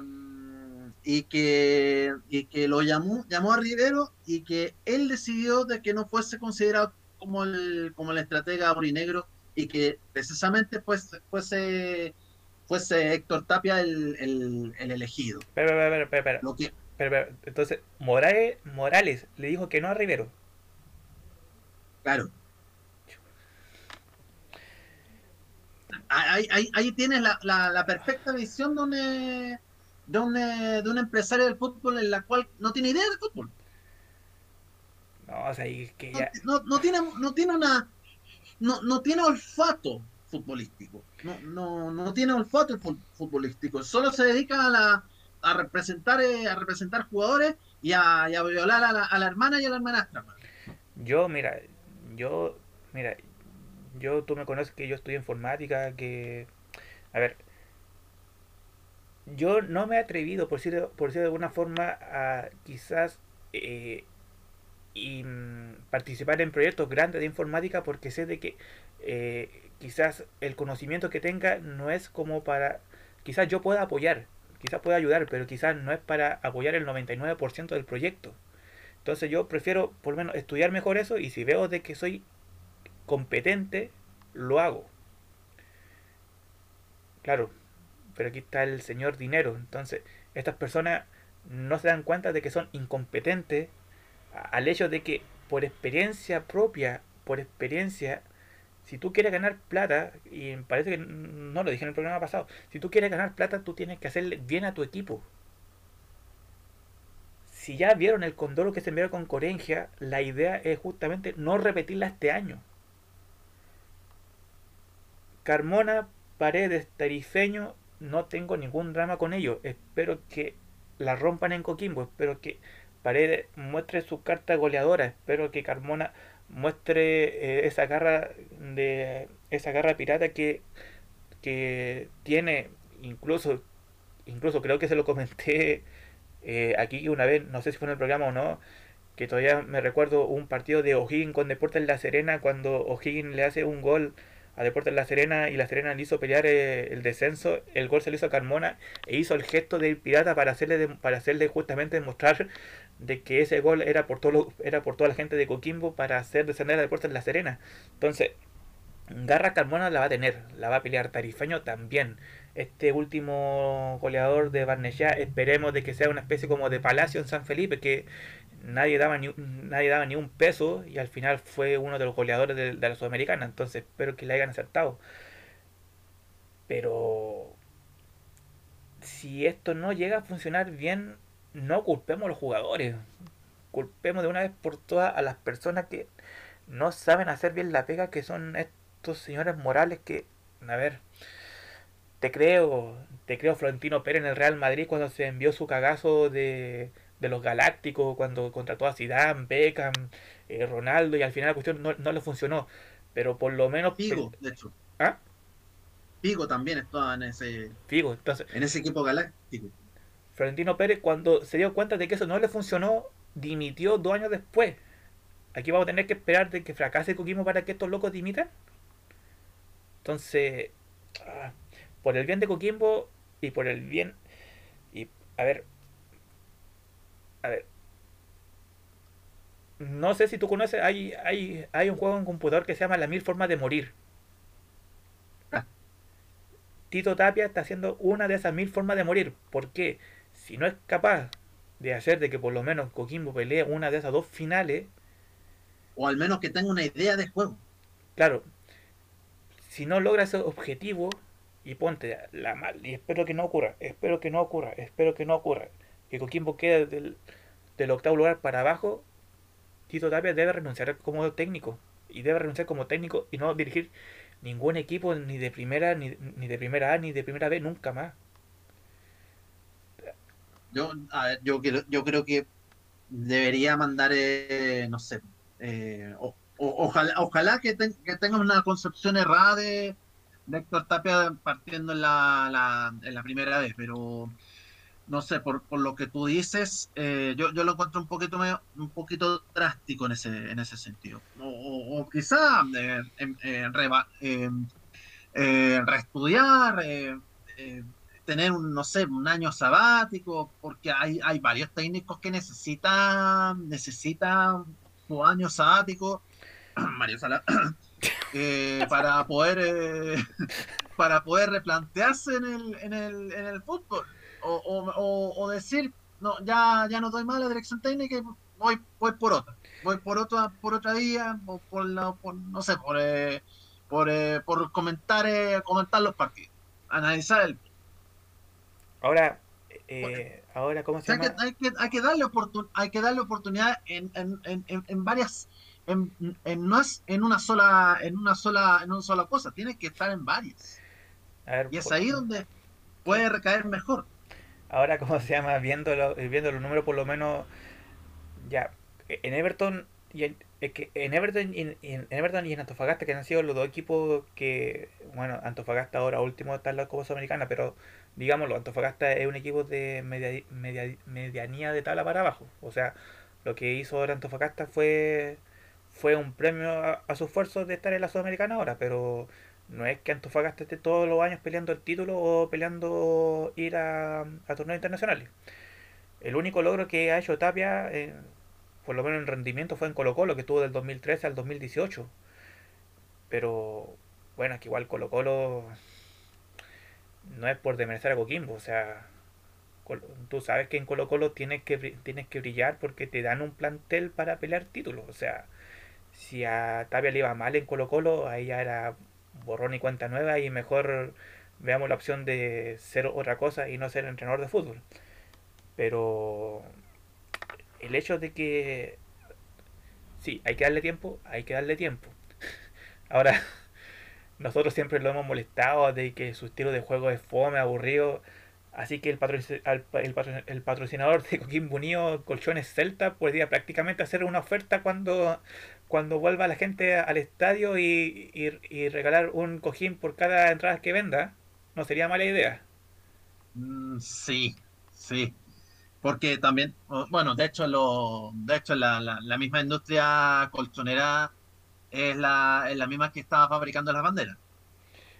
y que, y que lo llamó, llamó a Rivero y que él decidió de que no fuese considerado como el, como el estratega orinegro y que precisamente pues, fuese, fuese Héctor Tapia el, el, elegido. Pero, pero, pero, pero, Lo que, pero, entonces, Morales, Morales le dijo que no a Rivero. Claro. Ahí, ahí, ahí tienes la, la, la perfecta visión de un, de un empresario del fútbol en la cual no tiene idea de fútbol. No, o sea, que ya... no, no, tiene, no tiene una. No, no tiene olfato futbolístico. No, no, no tiene olfato futbolístico. Solo se dedica a, la, a representar eh, a representar jugadores y a, y a violar a la, a la, hermana y a la hermanastra. Yo, mira, yo, mira, yo, tú me conoces que yo estudio informática, que, a ver, yo no me he atrevido, por decirlo, por de alguna forma, a quizás eh, y, mm, participar en proyectos grandes de informática porque sé de que eh, quizás el conocimiento que tenga no es como para... Quizás yo pueda apoyar, quizás pueda ayudar, pero quizás no es para apoyar el 99% del proyecto. Entonces yo prefiero por lo menos estudiar mejor eso y si veo de que soy competente, lo hago. Claro, pero aquí está el señor dinero. Entonces, estas personas no se dan cuenta de que son incompetentes al hecho de que por experiencia propia, por experiencia, si tú quieres ganar plata, y parece que no lo dije en el programa pasado, si tú quieres ganar plata, tú tienes que hacerle bien a tu equipo. Si ya vieron el condoro que se envió con Corengia, la idea es justamente no repetirla este año. Carmona, Paredes, Tarifeño no tengo ningún drama con ellos. Espero que la rompan en Coquimbo. Espero que Paredes muestre su carta goleadora. Espero que Carmona muestre eh, esa garra de esa garra pirata que, que tiene incluso incluso creo que se lo comenté eh, aquí una vez no sé si fue en el programa o no que todavía me recuerdo un partido de O'Higgins con Deportes La Serena cuando O'Higgins le hace un gol a Deportes La Serena y La Serena le hizo pelear eh, el descenso, el gol se le hizo a Carmona e hizo el gesto del pirata para hacerle para hacerle justamente demostrar de que ese gol era por todo era por toda la gente de Coquimbo para hacer descender a Deportes La Serena. Entonces, Garra Carmona la va a tener, la va a pelear Tarifeño también. Este último goleador de Barnechea, esperemos de que sea una especie como de palacio en San Felipe, que nadie daba ni, nadie daba ni un peso y al final fue uno de los goleadores de, la Sudamericana. Entonces espero que le hayan acertado. Pero si esto no llega a funcionar bien, no culpemos a los jugadores. Culpemos de una vez por todas a las personas que no saben hacer bien la pega, que son estos señores morales que, a ver, te creo, te creo Florentino Pérez en el Real Madrid cuando se envió su cagazo de de los Galácticos, cuando contrató a Zidane, Beckham, eh, Ronaldo, y al final la cuestión no, no le funcionó. Pero por lo menos. Figo, de hecho. ¿Ah? Figo también estaba en ese. Figo, entonces. En ese equipo galáctico. Florentino Pérez, cuando se dio cuenta de que eso no le funcionó, dimitió dos años después. Aquí vamos a tener que esperar de que fracase Coquimbo para que estos locos dimitan. Entonces, ah, por el bien de Coquimbo y por el bien. Y, a ver, a ver. No sé si tú conoces, hay, hay, hay un juego en computador que se llama La Mil Formas de Morir. Ah. Tito Tapia está haciendo una de esas mil formas de morir. porque Si no es capaz de hacer de que por lo menos Coquimbo pelee una de esas dos finales. O al menos que tenga una idea de juego. Claro. Si no logra ese objetivo, y ponte la mal, y espero que no ocurra, espero que no ocurra, espero que no ocurra que Coquimbo quede del, del octavo lugar para abajo, Tito Tapia debe renunciar como técnico. Y debe renunciar como técnico y no dirigir ningún equipo ni de primera, ni, de primera A, ni de primera B, nunca más. Yo, a yo, quiero, yo creo que debería mandar, eh, no sé, eh, ojalá, ojalá que, que tenga una concepción errada de, Héctor Tapia partiendo en la, en la primera vez, pero no sé, por, por lo que tú dices, eh, yo, yo lo encuentro un poquito medio, un poquito drástico en ese, en ese sentido. O, o quizá eh, eh, reestudiar, tener un, no sé, un año sabático, porque hay, hay varios técnicos que necesitan, necesitan su año sabático, Mario Sala, para poder para poder replantearse en el, en el, en el fútbol o, o, decir, no, ya, ya no doy más la dirección técnica y voy, voy por otra. Voy por otra, por otra vía, o por, la, por no sé, por, eh, por, eh, por comentar, eh, comentar los partidos, analizar el. Ahora, ahora ¿cómo se llama? hay, que, hay, que darle hay que darle oportunidad en, en, en, en varias en, en, no es en una sola en una sola en una sola cosa tiene que estar en varias y es ahí donde puede recaer mejor ahora, ¿cómo se llama? Viendo, viendo los números, por lo menos, ya, en Everton y en, que en Everton, y en, en, Everton y en Antofagasta, que han sido los dos equipos que, bueno, Antofagasta ahora último está en la Copa Sudamericana, pero digámoslo, Antofagasta es un equipo de media, media, medianía de tabla para abajo. O sea, lo que hizo ahora Antofagasta fue, fue un premio a, a su esfuerzo de estar en la Sudamericana ahora, pero no es que Antofagasta esté todos los años peleando el título o peleando ir a, a torneos internacionales. El único logro que ha hecho Tapia, eh, por lo menos en rendimiento, fue en Colo Colo, que estuvo del 2013 al 2018. Pero bueno, es que igual Colo Colo no es por demerecer a Coquimbo, o sea, tú sabes que en Colo Colo tienes que, tienes que brillar porque te dan un plantel para pelear títulos, o sea, si a Tapia le iba mal en Colo Colo, ahí ya era borrón y cuenta nueva y mejor veamos la opción de ser otra cosa y no ser entrenador de fútbol. Pero el hecho de que sí, hay que darle tiempo, hay que darle tiempo. Ahora, nosotros siempre lo hemos molestado de que su estilo de juego es fome, aburrido. Así que el, el, patrocinador de Coquimbo Unido, Colchones Celta, podría prácticamente hacer una oferta cuando cuando vuelva la gente al estadio y, y, regalar un cojín por cada entrada que venda, no sería mala idea. Mm, sí, sí. Porque también, bueno, de hecho, lo, de hecho la, la, misma industria colchonera es la, es la misma que estaba fabricando las banderas.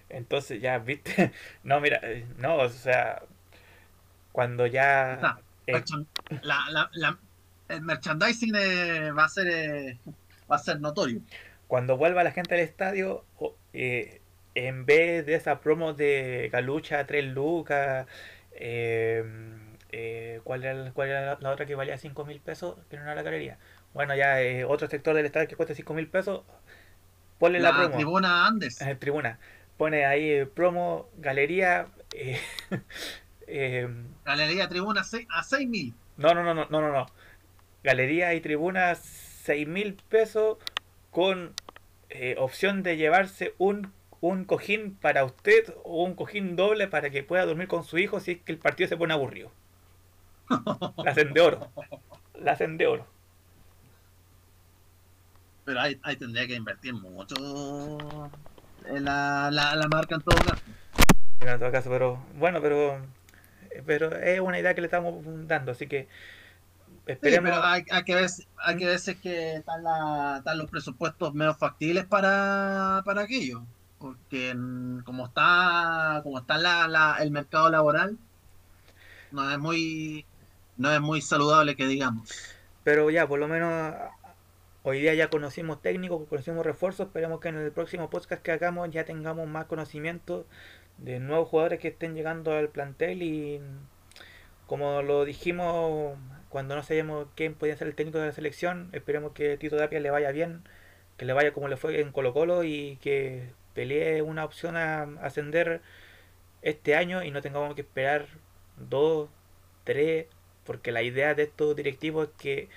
Entonces ya, viste, no, mira, eh, no, o sea, cuando ya... la, la, el merchandising eh, va a ser... Eh, va a ser notorio. Cuando vuelva la gente al estadio, eh, en vez de esa promo de Galucha 3 lucas, em, eh, ¿cuál, era, ¿cuál era la otra que valía 5 mil pesos? Que no era la galería. Bueno, ya eh, otro sector del estadio que cuesta 5 mil pesos, ponle la, promo. Tribuna Andes. tribuna. Pone ahí promo, galería. Em, galería, tribuna a 6 mil. No, no, no, no, no, no. Galería y tribunas 6 mil pesos con eh, opción de llevarse un, un cojín para usted o un cojín doble para que pueda dormir con su hijo si es que el partido se pone aburrido. La hacen de oro. La hacen de oro. Pero ahí, tendría que invertir mucho en la, la, marca en todo caso. En todo caso, pero bueno, pero, pero es una idea que le estamos dando, así que pero hay, que ver, hay que ver si que están, los presupuestos menos factibles para, para aquello. Porque como está, como está la, el mercado laboral, no es muy no es muy saludable que digamos. Pero ya, por lo menos hoy día ya conocimos técnicos, conocimos refuerzos, esperemos que en el próximo podcast que hagamos ya tengamos más conocimiento de nuevos jugadores que estén llegando al plantel y como lo dijimos cuando no sabíamos quién podía ser el técnico de la selección, esperemos que Tito Tapia le vaya bien, que le vaya como le fue en Colo Colo y que pelee una opción a ascender este año y no tengamos que esperar dos, tres, porque la idea de estos directivos es que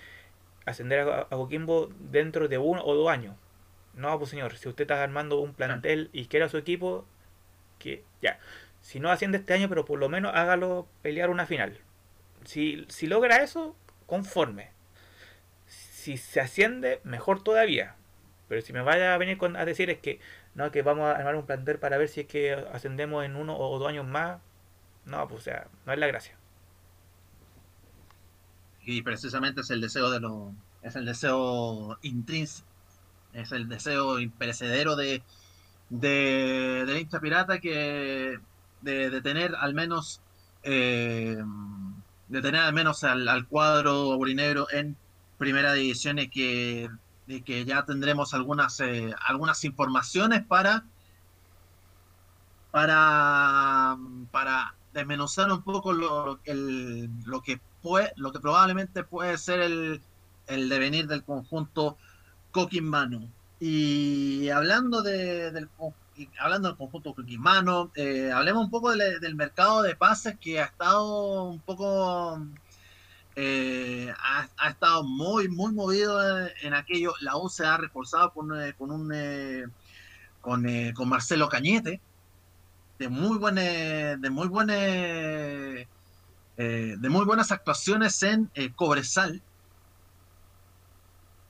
ascender a, Coquimbo dentro de uno o dos años. No, pues señor, si usted está armando un plantel y quiere a su equipo, que ya, si no asciende este año, pero por lo menos hágalo pelear una final. Si, si logra eso, conforme. Si se asciende, mejor todavía. Pero si me vaya a venir con, a decir es que no, que vamos a armar un plantel para ver si es que ascendemos en uno o dos años más, no, pues o sea, no es la gracia. Y precisamente es el deseo de lo, es el deseo intrínseco, es el deseo imperecedero de, de pirata que de, tener al menos eh, de tener al menos al, cuadro aurinegro en primera división y que, que ya tendremos algunas eh, algunas informaciones para para para desmenuzar un poco lo, lo que puede, lo que probablemente puede ser el, el devenir del conjunto coquimano. Y hablando de, del hablando del conjunto coquimano, eh, hablemos un poco del mercado de pases que ha estado un poco eh, ha, estado muy muy movido en aquello. La U se ha reforzado con, eh, con un con, con Marcelo Cañete, de muy buenas, de muy buenas, eh, de muy buenas actuaciones en eh, Cobresal.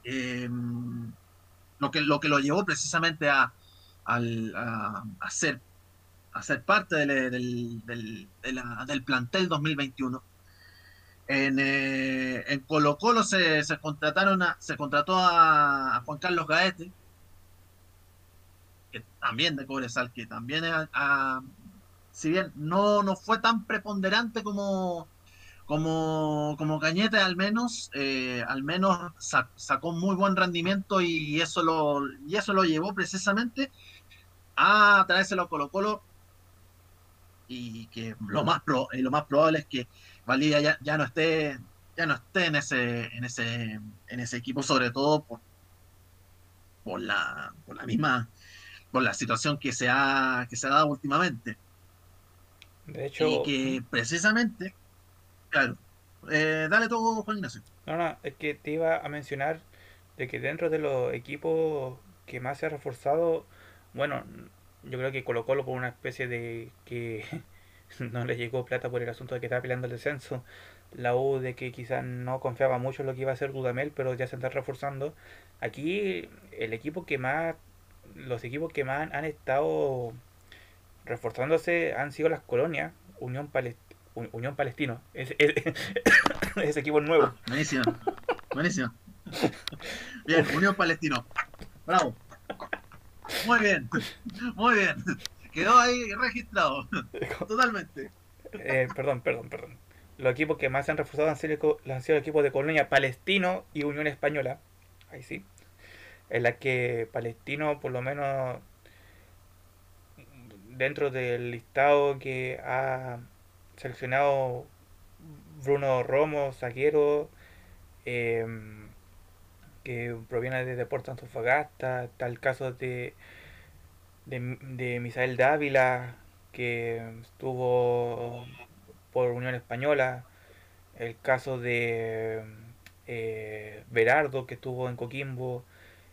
Em, lo, que, lo que lo llevó precisamente a, a, ser, a ser parte del, del, del plantel 2021. En, eh, en Colo Colo se, se contrataron se contrató a, a Juan Carlos Gaete, también de Cobresal, que también si bien no, no fue tan preponderante como, como, como Cañete, al menos, eh, al menos sacó muy buen rendimiento y eso lo, y eso lo llevó precisamente a traérselo a Colo Colo y que lo más pro, lo más probable es que Valdivia ya, ya no esté ya no esté en ese en ese en ese equipo sobre todo por por la por la misma por la situación que se ha, que se ha dado últimamente. De hecho. Y que precisamente, claro, eh, dale todo, Juan Ignacio. No, no, es que te iba a mencionar de que dentro de los equipos que más se ha reforzado, bueno, yo creo que Colo Colo por una especie de que no le llegó plata por el asunto de que estaba peleando el descenso, la U de que quizás no confiaba mucho en lo que iba a hacer Dudamel, pero ya se está reforzando. Aquí el equipo que más los equipos que más han estado reforzándose han sido las colonias, Unión, Unión Palestino. Ese, equipo nuevo. Ah, buenísimo. Buenísimo. Bien, Unión Palestino. Bravo. Muy bien. Muy bien. Quedó ahí registrado. Totalmente. Eh, perdón, perdón, perdón. Los equipos que más se han reforzado han sido, han sido equipos de Colonia Palestino y Unión Española. Ahí sí en la que Palestino por lo menos dentro del listado que ha seleccionado Bruno Romo, zaguero, em, que proviene de Deportes Antofagasta, está el caso de, de, Misael Dávila, que estuvo por Unión Española, el caso de eh, Berardo, que estuvo en Coquimbo,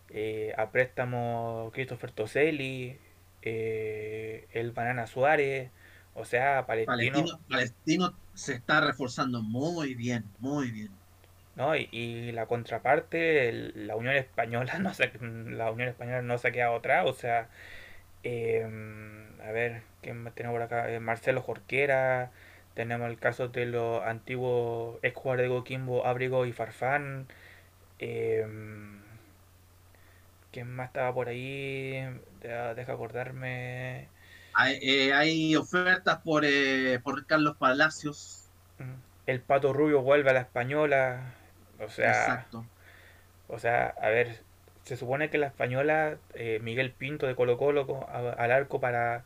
eh, a préstamo Christopher Toselli, eh, el Banana Suárez, o sea, Palestino, Palestino, se está reforzando muy bien, muy bien. ¿no? Y, la contraparte, la Unión Española no se, la Unión Española no se ha quedado atrás, o sea, em, a ver, ¿quién tenemos por acá? Eh, Marcelo Jorquera, tenemos el caso de los antiguos ex de Goquimbo, Abrigo y Farfán, eh, ¿Quién más estaba por ahí? Deja acordarme. Hay, eh, ofertas por, eh, por Carlos Palacios. El Pato Rubio vuelve a la española. O sea. Exacto. O sea, a ver, se supone que la española, eh, Miguel Pinto de Colo Colo al arco para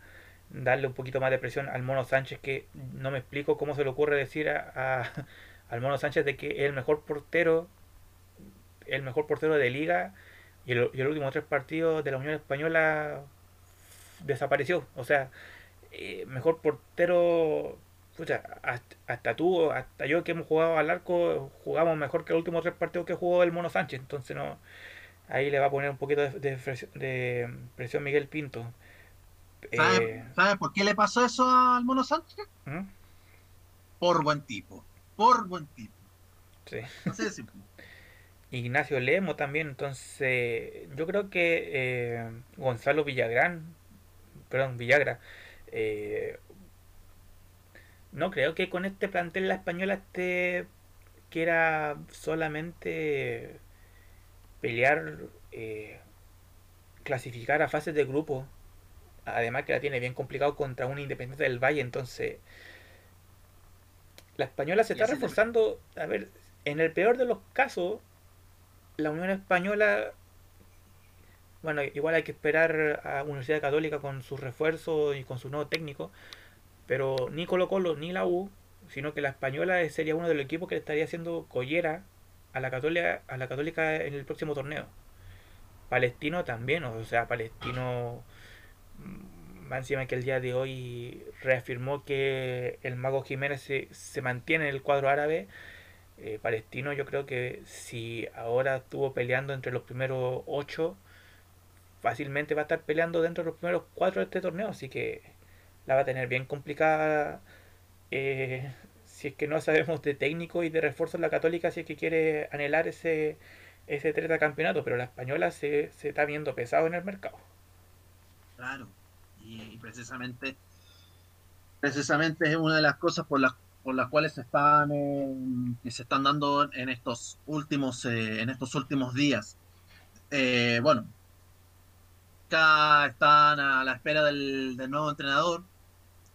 darle un poquito más de presión al Mono Sánchez, que no me explico cómo se le ocurre decir a, al Mono Sánchez de que es el mejor portero, el mejor portero de liga y el, y último tres partidos de la Unión Española desapareció. O sea, eh, mejor portero. hasta, tú, hasta yo que hemos jugado al arco, jugamos mejor que los últimos tres partidos que jugó el Mono Sánchez. Entonces, no ahí le va a poner un poquito de, presión Miguel Pinto. Eh, ¿Sabes por qué le pasó eso al Mono Sánchez? ¿Mm? Por buen tipo. Por buen tipo. Sí. Ignacio Lemo también. Entonces, yo creo que eh, Gonzalo Villagrán, perdón, Villagra, eh, no creo que con este plantel la española esté que era solamente pelear, eh, clasificar a fases de grupo. Además que la tiene bien complicado contra un Independiente del Valle, entonces la española se está reforzando. A ver, en el peor de los casos, la Unión Española, bueno, igual hay que esperar a Universidad Católica con su refuerzo y con su nuevo técnico, pero ni Colo Colo ni la U, sino que la Española sería uno de los equipos que le estaría haciendo collera a la Católica, a la Católica en el próximo torneo. Palestino también, o sea, Palestino mm, más encima que el día de hoy reafirmó que el mago Jiménez se, se mantiene en el cuadro árabe eh, palestino yo creo que si ahora estuvo peleando entre los primeros ocho, fácilmente va a estar peleando dentro de los primeros cuatro de este torneo, así que la va a tener bien complicada eh, si es que no sabemos de técnico y de refuerzo la católica, si es que quiere anhelar ese, ese campeonato, pero la española se, se está viendo pesado en el mercado. Claro, y precisamente precisamente es una de las cosas por las por las cuales se están eh, se están dando en estos últimos eh, en estos últimos días. Eh, bueno acá están a la espera del, nuevo entrenador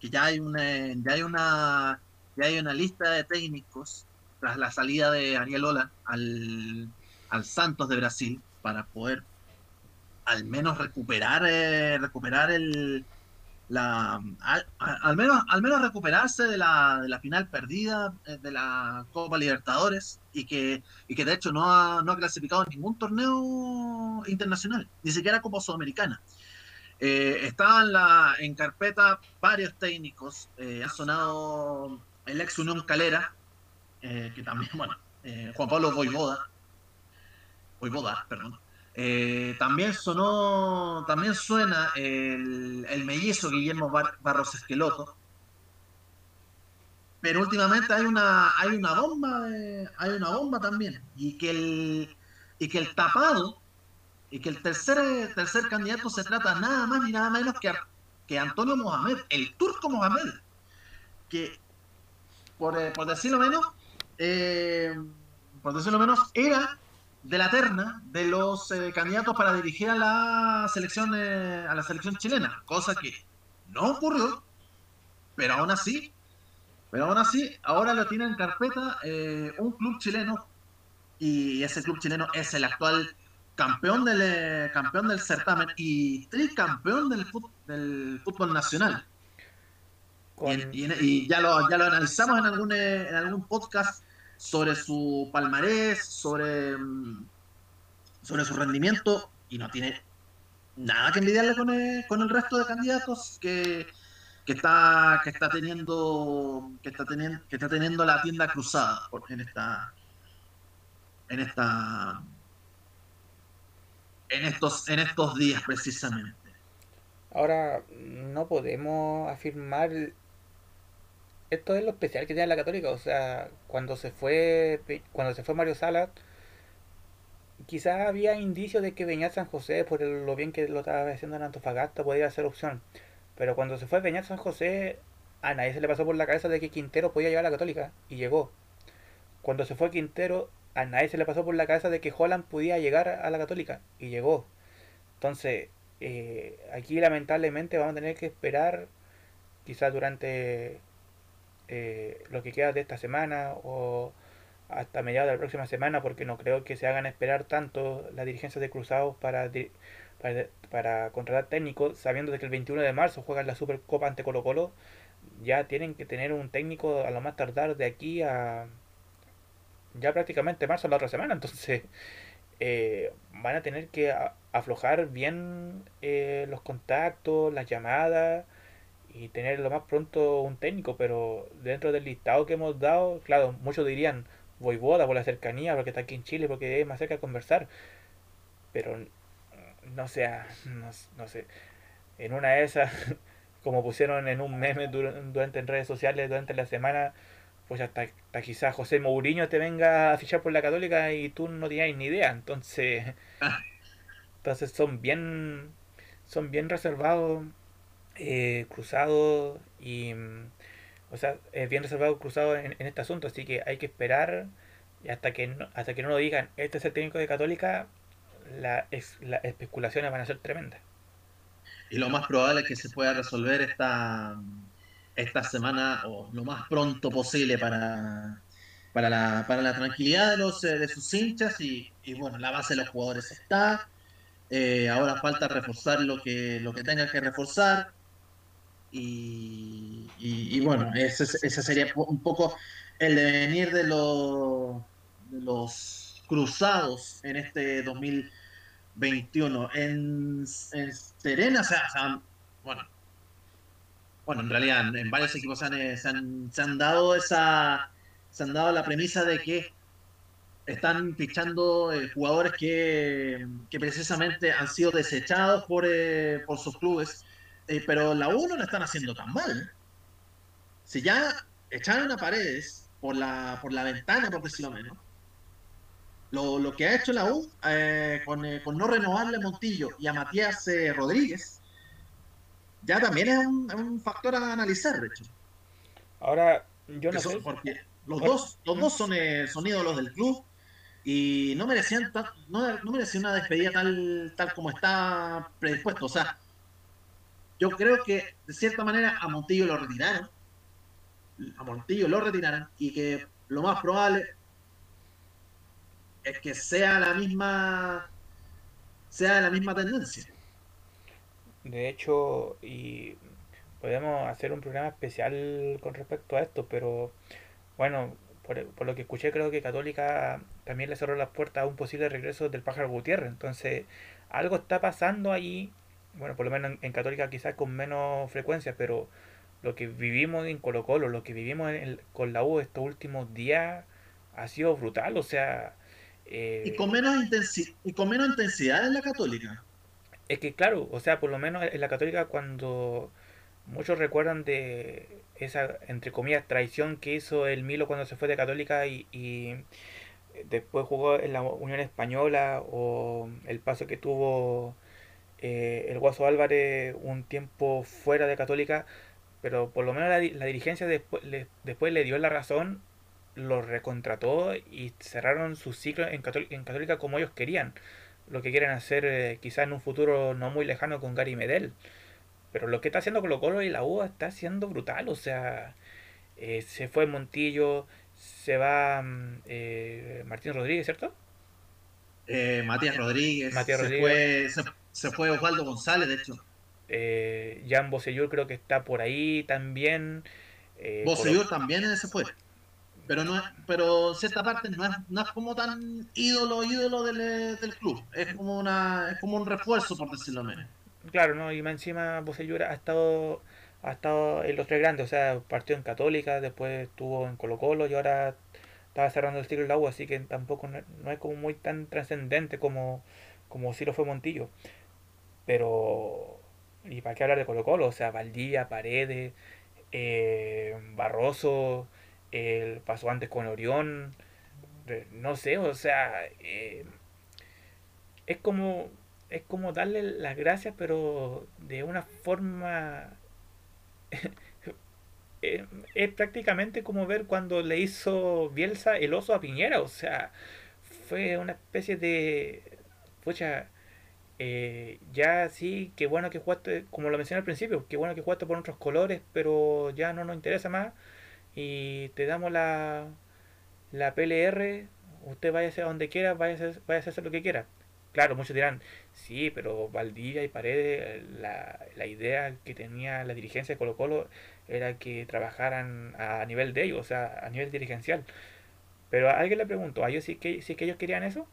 que ya hay una ya hay una ya hay una lista de técnicos tras la salida de Ariel Ola al, al Santos de Brasil para poder al menos recuperar recuperar el la, al, menos, al menos recuperarse de la, de la final perdida eh, de la Copa Libertadores y que, de hecho no ha, no ha clasificado ningún torneo internacional, ni siquiera Copa Sudamericana. Eh, estaban la, en carpeta varios técnicos, eh, ha sonado el ex Unión Calera, eh, que también, bueno, Juan Pablo Voivoda, Voivoda, perdón, eh, también sonó, también suena el, el mellizo Guillermo Barros Esqueloto. Pero últimamente hay una, hay una bomba, hay una bomba también. Y que el, y que el tapado, y que el tercer, tercer candidato se trata nada más ni nada menos que, que Antonio Mohamed, el turco Mohamed. Que, por, eh, por decirlo menos, eh, por decirlo menos, era de la terna de los eh, candidatos para dirigir a la selección eh, a la selección chilena, cosa que no ocurrió, pero aún así, pero aún así, ahora lo tiene en carpeta eh, un club chileno y ese club chileno es el actual campeón del campeón del certamen y tricampeón del del fútbol nacional. Y, ya lo ya lo analizamos en algún en algún podcast sobre su palmarés, sobre, mm, sobre su rendimiento, y no tiene nada que envidiarle con el, con el resto de candidatos que, que está que está teniendo que está teniendo que está teniendo la tienda cruzada en esta en esta en estos en estos días precisamente. Ahora no podemos afirmar esto es lo especial que tiene la Católica. O sea, cuando se fue cuando se fue Mario Salas, quizás había indicios de que Beñat San José, por lo bien que lo estaba haciendo en Antofagasta, podía ser opción. Pero cuando se fue Beñat San José, a nadie se le pasó por la cabeza de que Quintero podía llegar a la Católica y llegó. Cuando se fue Quintero, a nadie se le pasó por la cabeza de que Holland podía llegar a la Católica y llegó. Entonces, eh, aquí lamentablemente vamos a tener que esperar quizás durante eh, lo que queda de esta semana o hasta mediados de la próxima semana, porque no creo que se hagan esperar tanto las dirigencias de Cruzados para, para, contratar técnicos, sabiendo de que el 21 de marzo juegan la Supercopa ante Colo Colo, ya tienen que tener un técnico a lo más tardar de aquí a ya prácticamente marzo la otra semana, entonces eh, van a tener que aflojar bien eh, los contactos, las llamadas, y tener lo más pronto un técnico, pero dentro del listado que hemos dado, claro, muchos dirían Voivoda por la cercanía, porque está aquí en Chile, porque es más cerca de conversar, pero no sea, no, sé, en una de esas, como pusieron en un meme durante en redes sociales durante la semana, pues hasta, hasta quizás José Mourinho te venga a fichar por la Católica y tú no tienes ni idea, entonces, entonces son bien, son bien reservados eh, cruzado y, o sea, es bien reservado cruzado en, este asunto, así que hay que esperar Y hasta que no, hasta que no lo digan, este es el técnico de Católica, la, las especulaciones van a ser tremendas. Y lo más probable es que se pueda resolver esta, esta semana o lo más pronto posible para, para, la, para la tranquilidad de, los, de sus hinchas. Y, y bueno, la base de los jugadores está. Eh, ahora falta reforzar lo que, lo que tenga que reforzar. Y, y, bueno, ese, ese, sería un poco el devenir de, los de los cruzados en este 2021. En, en Serena, o sea, bueno, bueno, en realidad en, varios equipos se han, se, han, se han, dado esa, se han dado la premisa de que están fichando eh, jugadores que, que, precisamente han sido desechados por, eh, por sus clubes, eh, pero la U no lo están haciendo tan mal. Si ya echaron a Paredes por la, por la ventana, por decirlo menos, lo, lo que ha hecho la U con, con, no renovarle a Montillo y a Matías Rodríguez, ya también es un, un, factor a analizar, de hecho. Ahora, yo no sé. Porque los dos, los dos son, son ídolos del club y no merecían no, no merecían una despedida tal tal como está predispuesto o sea yo creo que de cierta manera a Montillo lo retiraron a Montillo lo retiraron y que lo más probable es que sea la misma sea la misma tendencia de hecho y podemos hacer un programa especial con respecto a esto pero bueno por, lo que escuché, creo que Católica también le cerró las puertas a un posible regreso del pájaro Gutiérrez. Entonces, algo está pasando allí. Bueno, por lo menos en, Católica quizás con menos frecuencia, pero lo que vivimos en Colo Colo, lo que vivimos con la U estos últimos días ha sido brutal. O sea... Eh, y, con menos y con menos intensidad en la Católica. Es que claro, o sea, por lo menos en la Católica cuando muchos recuerdan de esa, entre comillas, traición que hizo el Milo cuando se fue de Católica y, después jugó en la Unión Española o el paso que tuvo eh, el Guaso Álvarez un tiempo fuera de Católica, pero por lo menos la, dirigencia después le, después le dio la razón, lo recontrató y cerraron su ciclo en Católica, en Católica como ellos querían, lo que quieren hacer eh, quizás en un futuro no muy lejano con Gary Medel. Pero lo que está haciendo Colo Colo y la U está siendo brutal. O sea, eh, se fue Montillo, se va mm, eh, Martín Rodríguez, ¿cierto? Eh, Matías Rodríguez. Matías se, Fue, se, fue Osvaldo González, de hecho. Eh, Jan Bosellur creo que está por ahí también. Eh, Bosellur también se fue. Pero no pero en cierta parte no es, no es como tan ídolo, ídolo del, del club. Es como una, es como un refuerzo, por decirlo menos. Claro, ¿no? Y más encima Bocellura ha estado, ha estado en los tres grandes, o sea, partió en Católica, después estuvo en Colo Colo y ahora estaba cerrando el ciclo del agua, así que tampoco no, es como muy tan trascendente como, como si lo fue Montillo. Pero, ¿y para qué hablar de Colo Colo? O sea, Valdía, Paredes, eh, Barroso, el pasó antes con Orión, no sé, o sea, eh, es como es como darle las gracias, pero de una forma... Eh, es prácticamente como ver cuando le hizo Bielsa el oso a Piñera, o sea, fue una especie de... Pucha, eh, ya sí, qué bueno que jugaste, como lo mencioné al principio, qué bueno que jugaste por otros colores, pero ya no nos interesa más y te damos la, la PLR, usted vaya a donde quiera, vaya a, vaya a hacer lo que quiera. Claro, muchos dirán, sí, pero Valdivia y Paredes, la, la idea que tenía la dirigencia de Colo Colo era que trabajaran a nivel de ellos, o sea, a nivel dirigencial. Pero a alguien le pregunto, ¿a ellos sí que, sí que ellos querían eso?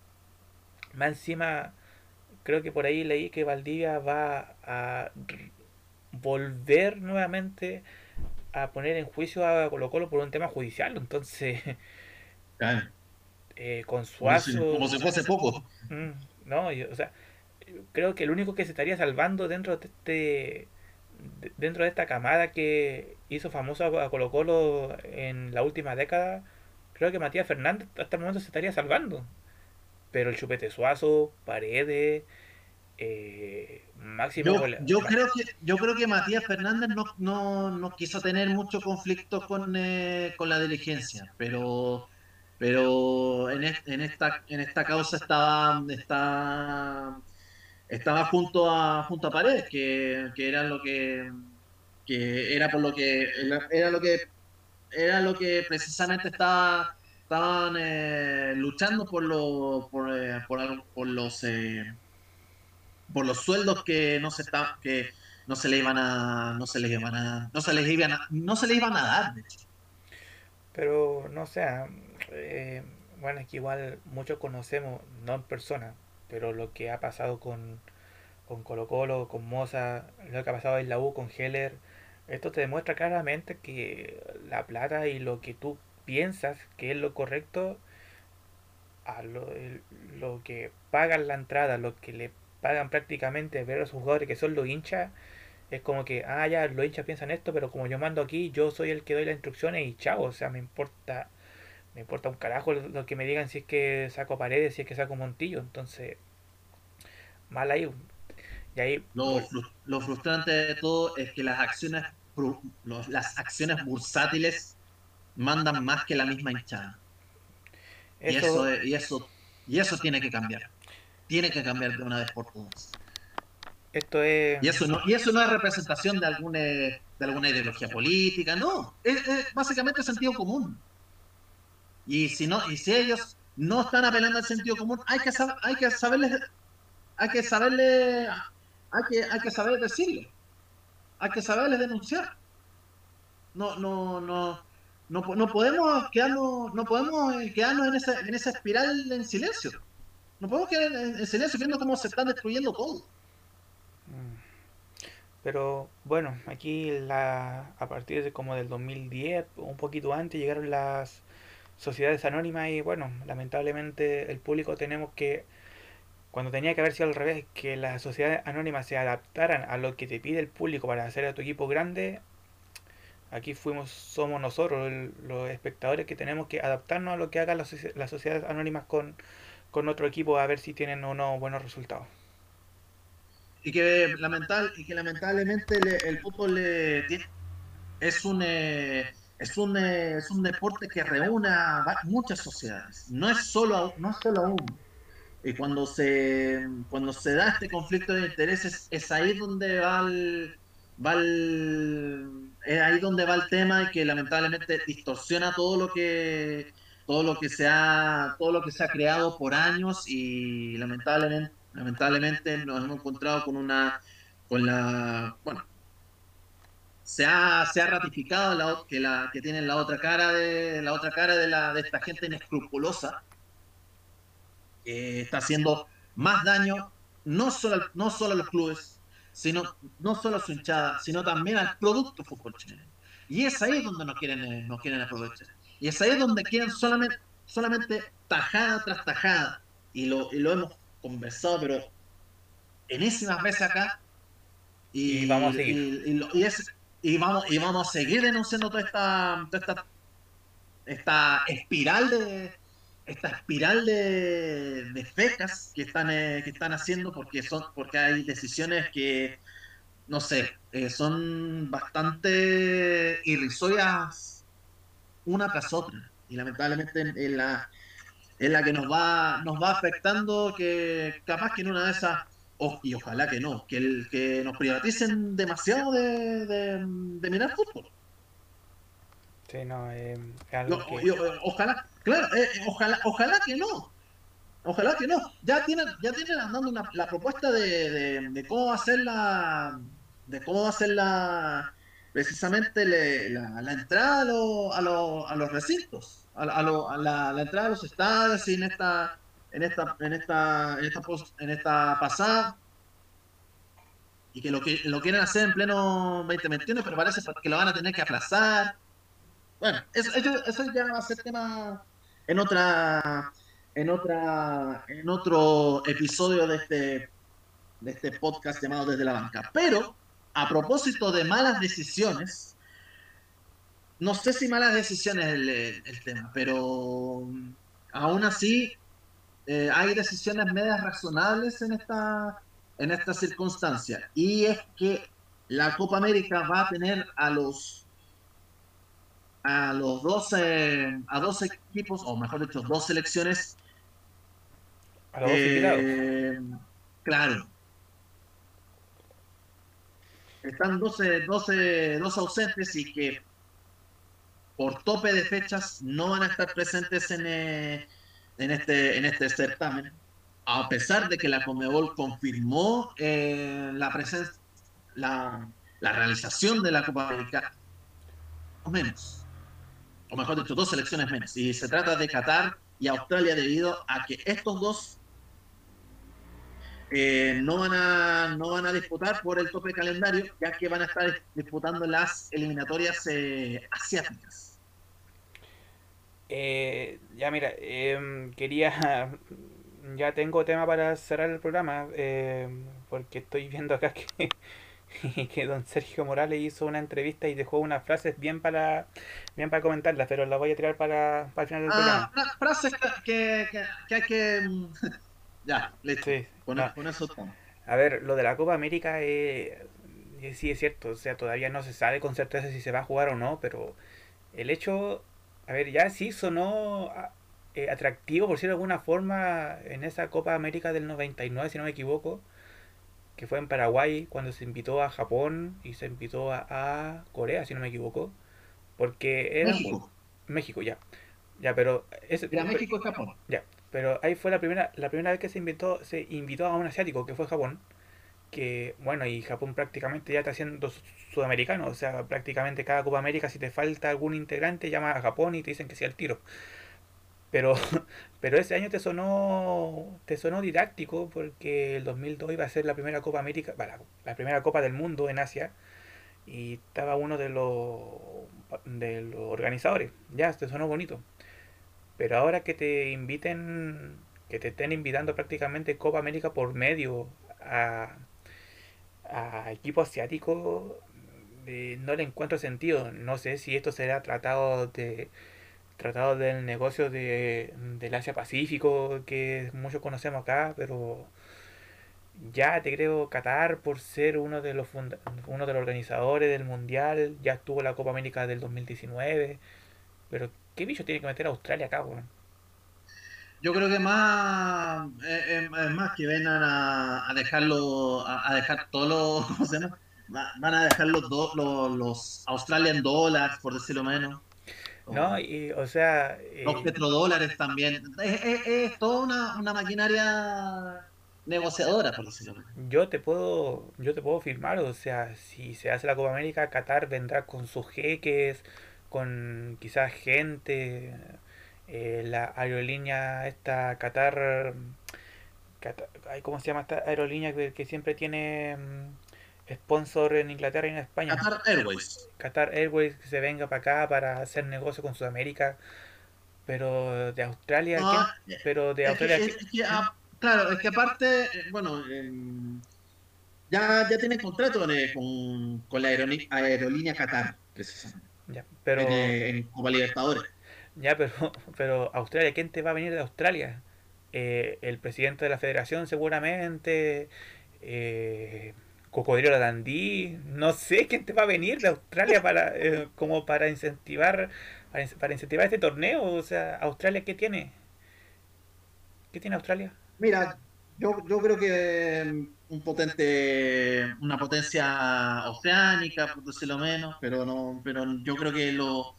Más encima, creo que por ahí leí que Valdivia va a volver nuevamente a poner en juicio a Colo Colo por un tema judicial, entonces... Eh, con Suazo... Como si, fuese poco. Mm, no, o sea, creo que el único que se estaría salvando dentro de este dentro de esta camada que hizo famoso a Colo Colo en la última década, creo que Matías Fernández hasta el momento se estaría salvando. Pero el Chupete Suazo, Paredes, eh, Máximo... Yo, creo que, yo creo que Matías Fernández no, no, no quiso tener mucho conflicto con, eh, con la dirigencia, pero pero en, en, esta, en esta causa estaba, estaba, estaba junto a junto a Paredes, que, que era lo que, que era por lo que era lo que era lo que precisamente estaba estaban eh, luchando por, lo, por, eh, por, los eh, por los sueldos que no se está, que no se le iban a no se les iban a no se les iban a, no se les iban a dar pero no sé bueno es que igual muchos conocemos no en persona pero lo que ha pasado con con Colo Colo con Moza lo que ha pasado en la U con Heller esto te demuestra claramente que la plata y lo que tú piensas que es lo correcto a lo, lo que pagan la entrada, lo que le pagan prácticamente ver a sus jugadores que son los hinchas, es como que, ah, ya, los hinchas piensan esto, pero como yo mando aquí, yo soy el que doy las instrucciones y chao, o sea, me importa, me importa un carajo lo, que me digan si es que saco paredes, si es que saco montillo, entonces, mal ahí. Y ahí lo, lo frustrante de todo es que las acciones, las acciones bursátiles mandan más que la misma hinchada. Y, eso, y, eso, y eso tiene que cambiar. Tiene que cambiar de una vez por todas. Esto es... Y eso no, y eso no es representación de alguna, de alguna ideología política, no. Es, básicamente sentido común. Y si no, y si ellos no están apelando al sentido común, hay que saber, hay que saberles, hay que saberle, hay que, hay que saber decirle, hay que saberles denunciar. No, no, no, no, no podemos quedarnos, no podemos eh, quedarnos en esa, en esa espiral en silencio. No podemos quedar en, silencio viendo cómo se están destruyendo todo. Mm. Pero bueno, aquí la, a partir de como del 2010, un poquito antes, llegaron las sociedades anónimas y bueno, lamentablemente el público tenemos que, cuando tenía que haber sido al revés, que las sociedades anónimas se adaptaran a lo que te pide el público para hacer a tu equipo grande, Aquí fuimos, somos nosotros los espectadores que tenemos que adaptarnos a lo que hagan las, sociedades anónimas con, con otro equipo a ver si tienen o no buenos resultados. Y que, lamental, y que lamentablemente el fútbol es un eh, es un eh, es un deporte que reúne a muchas sociedades. No es solo no es solo uno. Y cuando se cuando se da este conflicto de intereses es ahí donde va el, va es ahí donde va el tema y que lamentablemente distorsiona todo lo que todo lo que se ha todo lo que se ha creado por años y lamentablemente lamentablemente nos hemos encontrado con una con la bueno se ha, se ha ratificado que la que tienen la otra cara de la otra cara de la de esta gente inescrupulosa que está haciendo más daño no solo no solo a los clubes sino no solo a su hinchada, sino también al producto fútbol chileno. Y es ahí donde nos quieren, eh, nos quieren aprovechar. Y es ahí donde quieren solamente, solamente tajada tras tajada. Y lo, y lo hemos conversado, pero enésimas veces acá. Y, vamos a seguir. Y, vamos, y vamos a seguir denunciando toda esta, toda esta, esta espiral de, esta espiral de, de fecas que están, eh, que están haciendo porque, son, porque hay decisiones que, no sé, eh, son bastante irrisorias una tras otra. Y lamentablemente en, la, en la que nos va, nos va afectando que capaz que en una de esas, y ojalá que no, que, el, que nos privaticen demasiado de, de, mirar fútbol. Sí, no, eh, ojalá, Claro, eh, eh, ojalá, ojalá que no. Ojalá que no. Ya tienen, ya tienen andando una, la propuesta de, de, cómo hacer la, de cómo hacer la, precisamente la, la, entrada a, lo, a, lo, a, los recintos, a, a, lo, a la, entrada a los estadios y en esta, en esta, en esta, en esta, en esta pasada y que lo que lo quieren hacer en pleno 2021, pero parece que lo van a tener que aplazar. Bueno, eso, eso ya va a ser tema en otra en otra en otro episodio de este de este podcast llamado Desde la banca. Pero a propósito de malas decisiones, no sé si malas decisiones es el, tema, pero aún así eh, hay decisiones medias razonables en esta en esta circunstancia y es que la Copa América va a tener a los a los 12, a dos equipos, o mejor dicho, dos selecciones. A los dos eh, claro. Están 12, 12, dos ausentes y que por tope de fechas no van a estar presentes en, eh, en, este, en este certamen, a pesar de que la Comebol confirmó eh, la presencia, la, la, realización de la Copa América, o menos, o mejor dicho, dos selecciones menos. Y se trata de Qatar y Australia debido a que estos dos eh, no, van a, no van a disputar por el tope calendario, ya que van a estar disputando las eliminatorias asiáticas. Eh, ya mira, em, quería... Ya tengo tema para cerrar el programa, em, porque estoy viendo acá que, que don Sergio Morales hizo una entrevista y dejó unas frases bien para bien para comentarlas, pero las voy a tirar para, para el final del ah, programa. Frases que, que, hay que... ya, listo. con, eso A ver, lo de la Copa América eh, sí es cierto, o sea, todavía no se sabe con certeza si se va a jugar o no, pero el hecho a ver, ya sí sonó ah, eh, atractivo, por decirlo de alguna forma, en esa Copa América del 99, si no me equivoco, que fue en Paraguay, cuando se invitó a Japón y se invitó a, Corea, si no me equivoco, porque era... México. México, ya. Ya, pero... Es, México y Japón. Ya, pero ahí fue la primera, la primera vez que se invitó, se invitó a un asiático, que fue Japón que, bueno, y Japón prácticamente ya está haciendo sudamericano, o sea, prácticamente cada Copa América, si te falta algún integrante, llama a Japón y te dicen que sea el tiro. Pero, pero ese año te sonó, te sonó didáctico porque el 2002 iba a ser la primera Copa América, la primera Copa del Mundo en Asia y estaba uno de los, de los organizadores, ya, te sonó bonito. Pero ahora que te inviten, que te estén invitando prácticamente Copa América por medio a, a equipo asiático eh, no le encuentro sentido. No sé si esto será tratado de tratado del negocio de, del Asia Pacífico que muchos conocemos acá, pero ya te creo Qatar por ser uno de los uno de los organizadores del mundial, ya estuvo la Copa América del 2019, pero qué bicho tiene que meter a Australia acá, weón. Yo creo que más eh, eh, es más que vengan a, dejarlo, a, dejar todos los, ¿cómo se llama? Van a dejar los, los, los Australian Dollars, por decirlo menos. No, y, o sea... Los eh, petrodólares también. Es, toda una, una, maquinaria negociadora, por decirlo menos. Yo te puedo, yo te puedo firmar, o sea, si se hace la Copa América, Qatar vendrá con sus jeques, con quizás gente eh, la aerolínea esta Qatar, ¿cómo se llama esta aerolínea que, siempre tiene mm, sponsor en Inglaterra y en España? Qatar Airways. Qatar Airways que se venga para acá para hacer negocio con Sudamérica, pero de Australia, pero de Australia. Ah, claro, es que aparte, eh, bueno, ya, ya tienen contrato con, con la aerolínea, Qatar, precisamente. Ya, pero... En, en Copa Libertadores. Ya, pero, pero Australia, ¿quién te va a venir de Australia? Eh, el presidente de la federación seguramente, eh, Cocodrilo Dandí, no sé quién te va a venir de Australia para eh, como para incentivar para, incentivar este torneo, o sea, Australia qué tiene? ¿Qué tiene Australia? Mira, yo, yo creo que mm, un potente una potencia oceánica, por decirlo menos, pero no pero yo creo que lo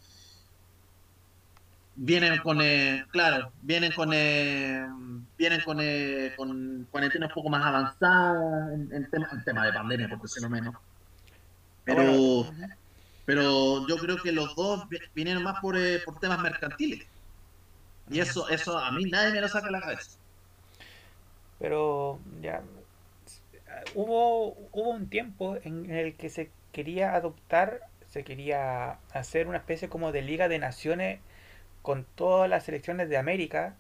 vienen con, eh, claro, vienen con, eh, vienen con, eh, con cuarentena un poco más avanzada en, tema, en tema de pandemia, por decirlo menos. Pero, pero yo creo que los dos vinieron más por, eh, por temas mercantiles. Y eso, eso a mí nadie me lo saca de la cabeza. Pero ya hubo, hubo un tiempo en el que se quería adoptar, se quería hacer una especie como de liga de naciones con todas las selecciones de América,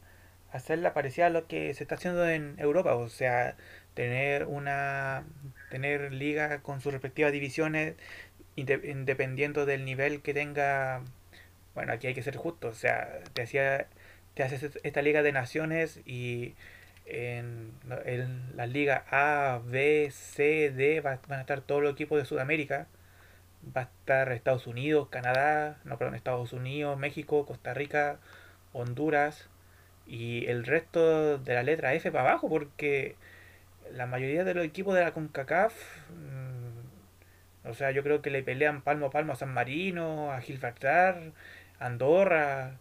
hacerla parecida a lo que se está haciendo en Europa, o sea, tener una tener liga con sus respectivas divisiones independiendo del nivel que tenga bueno aquí hay que ser justo o sea te hacía te haces esta liga de naciones y en, en la liga A, B, C, D van a estar todos los equipos de Sudamérica. Va a estar Estados Unidos, Canadá, no, perdón, Estados Unidos, México, Costa Rica, Honduras y el resto de la letra F para abajo porque la mayoría de los equipos de la CONCACAF, mm, o sea, yo creo que le pelean palmo a palmo a San Marino, a Gibraltar, Andorra,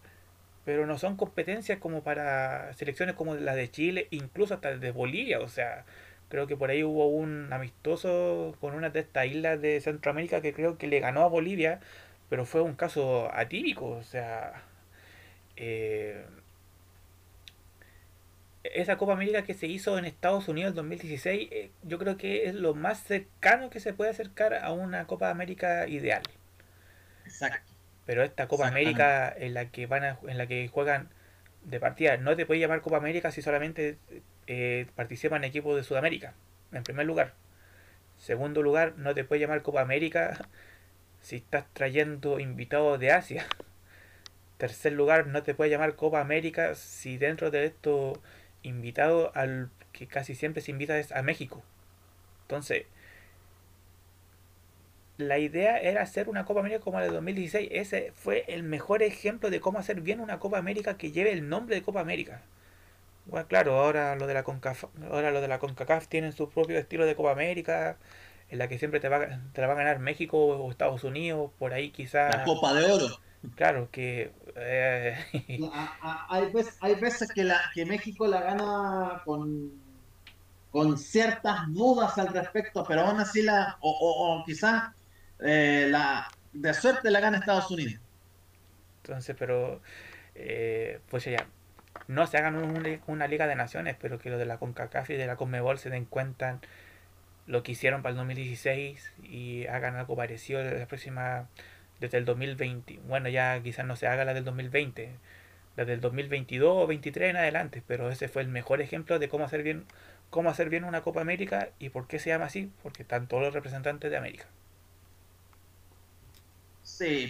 pero no son competencias como para selecciones como la de Chile, incluso hasta de Bolivia, o sea, creo que por ahí hubo un amistoso con una de estas islas de Centroamérica que creo que le ganó a Bolivia, pero fue un caso atípico, o sea, eh, esa Copa América que se hizo en Estados Unidos en 2016, eh, yo creo que es lo más cercano que se puede acercar a una Copa América ideal. Exacto. Pero esta Copa América en la que van en la que juegan de partida, no te puede llamar Copa América si solamente eh, participan equipos de Sudamérica, en primer lugar. Segundo lugar, no te puede llamar Copa América si estás trayendo invitados de Asia. Tercer lugar, no te puede llamar Copa América si dentro de esto invitado al que casi siempre se invita es a México. Entonces, la idea era hacer una Copa América como la de 2016. Ese fue el mejor ejemplo de cómo hacer bien una Copa América que lleve el nombre de Copa América. Bueno, claro, ahora lo de la CONCACAF, ahora lo de la CONCACAF tienen su propio estilo de Copa América, en la que siempre te, va, te la va a ganar México o Estados Unidos, por ahí quizás... La Copa de Oro. Claro, que... Eh, hay, veces, hay veces que, la, que México la gana con, con ciertas dudas al respecto, pero aún así la... O, o, quizás eh, la, de suerte la gana Estados Unidos. Entonces, pero... Eh, pues ya, no se hagan una Liga de Naciones, pero que lo de la CONCACAF y de la CONMEBOL se den cuenta lo que hicieron para el 2016 y hagan algo parecido la próxima desde el 2020. Bueno, ya quizás no se haga la del 2020, desde el 2022 o 2023 en adelante, pero ese fue el mejor ejemplo de cómo hacer bien cómo hacer bien una Copa América y por qué se llama así, porque están todos los representantes de América. Sí,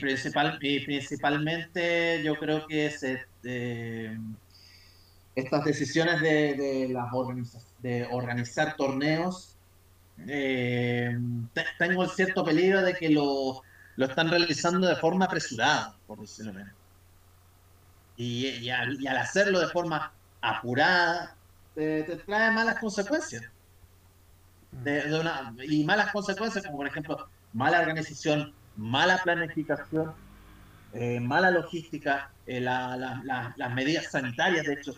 y principalmente yo creo que se, eh, estas decisiones de, las organizar torneos, eh, tengo el cierto peligro de que lo, lo, están realizando de forma apresurada, por decirlo menos. Y, y, al, hacerlo de forma apurada, te, trae malas consecuencias. Y malas consecuencias como por ejemplo mala organización, mala planificación, eh, mala logística, eh, las medidas sanitarias, de hecho,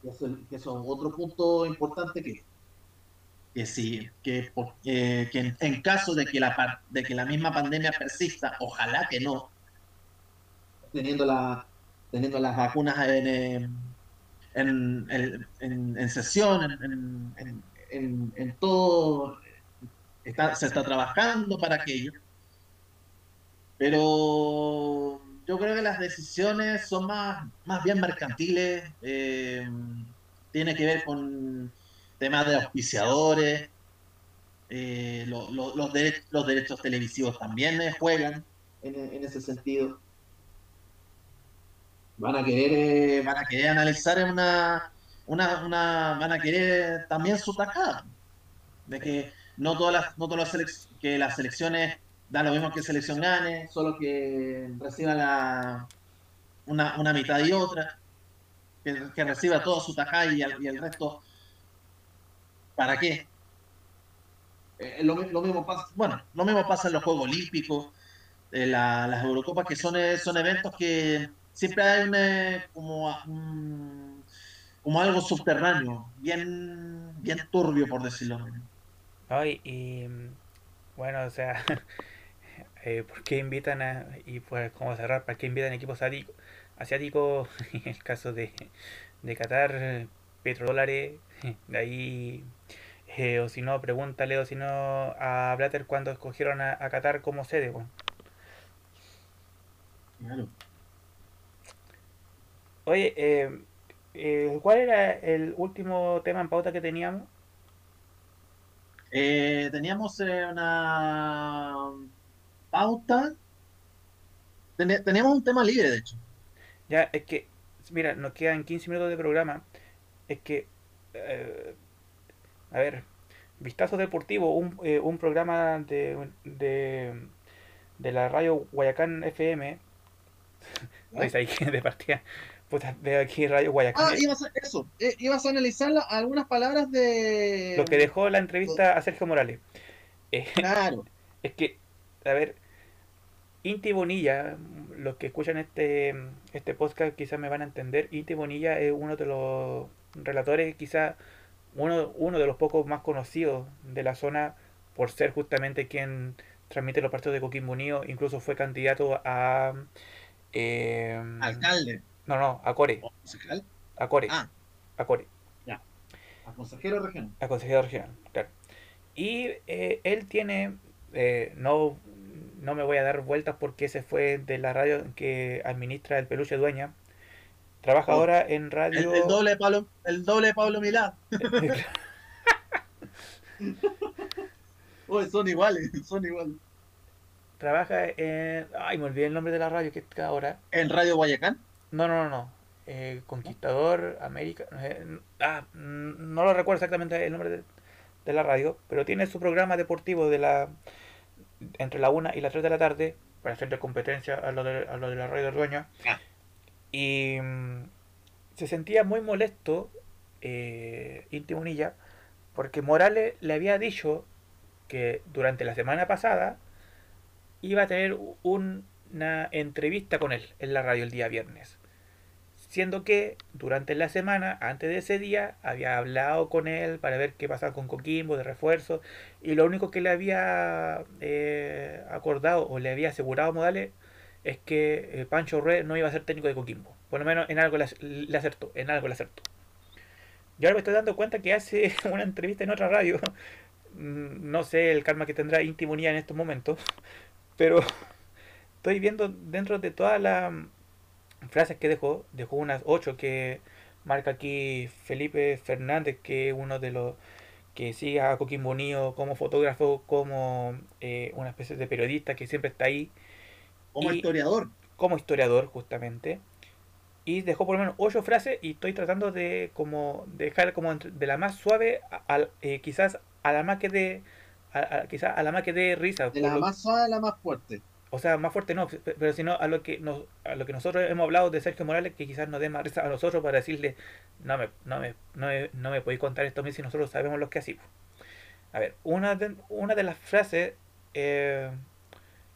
que eso, es otro punto importante que, que sí, que, eh, que en, caso de que, la, de que la misma pandemia persista, ojalá que no, teniendo, la, teniendo las vacunas en, en, en, en sesión, en, en, todo, se está trabajando para aquello, pero yo creo que las decisiones son más, más bien mercantiles, eh, tiene que ver con temas de auspiciadores, eh, los, los derechos televisivos también juegan en, ese sentido. Van a querer, eh, van a querer analizar una, una, una, van a querer también su tacada, de que no todas las, no todas las que las selecciones da lo mismo que selección gane, solo que reciba la, una, una mitad y otra, que, reciba todo su tajá y, el resto, ¿para qué? Eh, lo, mismo pasa, bueno, lo mismo pasa en los Juegos Olímpicos, eh, las Eurocopas, que son, eh, son eventos que siempre hay un, como, como algo subterráneo, bien, bien turbio, por decirlo. Ay, y bueno, o sea, eh, ¿por qué invitan a, y pues como cerrar, para qué invitan equipos asiáticos, en el caso de, de Qatar, petrodólares, de ahí, eh, o si no, pregúntale, o si no, a Blatter cuando escogieron a, Qatar como sede, Oye, eh, eh, ¿cuál era el último tema en pauta que teníamos? Eh, teníamos una pauta. teníamos un tema libre, de hecho. Ya, es que, mira, nos quedan 15 minutos de programa. Es que, eh, a ver, Vistazo Deportivo, un, eh, un programa de, de, de la radio Guayacán FM. Ahí de partida. Puta, de aquí Radio Guayacán. Ah, ibas a, eso. Eh, ibas a analizar algunas palabras de. Lo que dejó la entrevista a Sergio Morales. Eh, claro. Es que, a ver, Inti Bonilla, los que escuchan este, este podcast quizás me van a entender. Inti Bonilla es uno de los relatores, quizás uno, uno de los pocos más conocidos de la zona por ser justamente quien transmite los partidos de Coquimbo Unido. Incluso fue candidato a. Eh, Alcalde. No, no, a Core. A Core. Ah. A Core. Ya. A consejero regional. A consejero regional, claro. Y eh, él tiene, eh, no, no me voy a dar vueltas porque ese fue de la radio que administra el peluche dueña. Trabaja oh. ahora en radio. El, doble de Pablo, el doble de Pablo Milán. son iguales, son iguales. Trabaja en. Ay, me olvidé el nombre de la radio que está ahora. ¿En Radio Guayacán? No, no, no, no. Eh, Conquistador, América. ah, no lo recuerdo exactamente el nombre de, la radio, pero tiene su programa deportivo de la entre la 1 y las 3 de la tarde para hacerle competencia a lo de, a lo de la radio de dueña. Ah. Y mm, se sentía muy molesto, eh, Unilla, porque Morales le había dicho que durante la semana pasada iba a tener una entrevista con él en la radio el día viernes siendo que durante la semana, antes de ese día, había hablado con él para ver qué pasaba con Coquimbo de refuerzo, y lo único que le había eh, acordado o le había asegurado Modales es que eh, Pancho Rueda no iba a ser técnico de Coquimbo. Por lo menos en algo le, acertó, en algo le acertó. Yo ahora me estoy dando cuenta que hace una entrevista en otra radio. Mm, no sé el karma que tendrá Intimonía en estos momentos, pero estoy viendo dentro de toda la frases que dejó, dejó unas ocho que marca aquí Felipe Fernández, que es uno de los que sigue a Coquimbo Unido como fotógrafo, como eh, una especie de periodista que siempre está ahí. Como historiador. Como historiador, justamente. Y dejó por lo menos ocho frases y estoy tratando de como dejar como de la más suave a, eh, quizás a la más que de quizás a la más que de risa. De la más suave a la más fuerte o sea, más fuerte no, pero sino a lo que nos, a lo que nosotros hemos hablado de Sergio Morales, que quizás nos dé más risa a nosotros para decirle, no me, no me, no me, podéis contar esto a mí si nosotros sabemos lo que hacemos. A ver, una de, una de las frases, eh,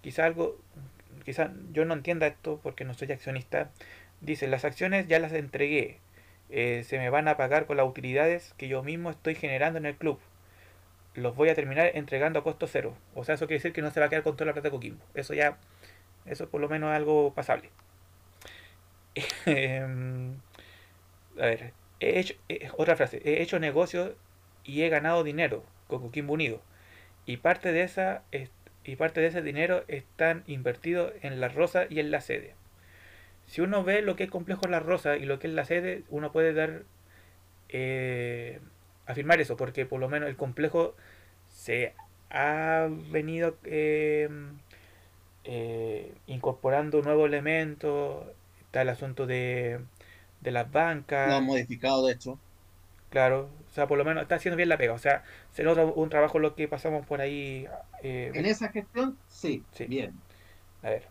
quizás algo, quizás yo no entienda esto porque no soy accionista, dice, las acciones ya las entregué, eh, se me van a pagar con las utilidades que yo mismo estoy generando en el club los voy a terminar entregando a costo cero. O sea, eso quiere decir que no se va a quedar con toda la plata de Coquimbo. Eso ya, eso por lo menos es algo pasable. Em, a ver, he hecho, eh, otra frase, he hecho negocios y he ganado dinero con Coquimbo Unido. Y parte de esa y parte de ese dinero están invertidos en la rosa y en la sede. Si uno ve lo que es complejo la rosa y lo que es la sede, uno puede dar eh, afirmar eso, porque por lo menos el complejo se ha venido eh, eh, incorporando nuevos elementos, está el asunto de, de las bancas. Lo han modificado, de hecho. Claro, o sea, por lo menos está haciendo bien la pega, o sea, se nota un trabajo lo que pasamos por ahí. Eh, en esa gestión, sí, sí, bien. A ver,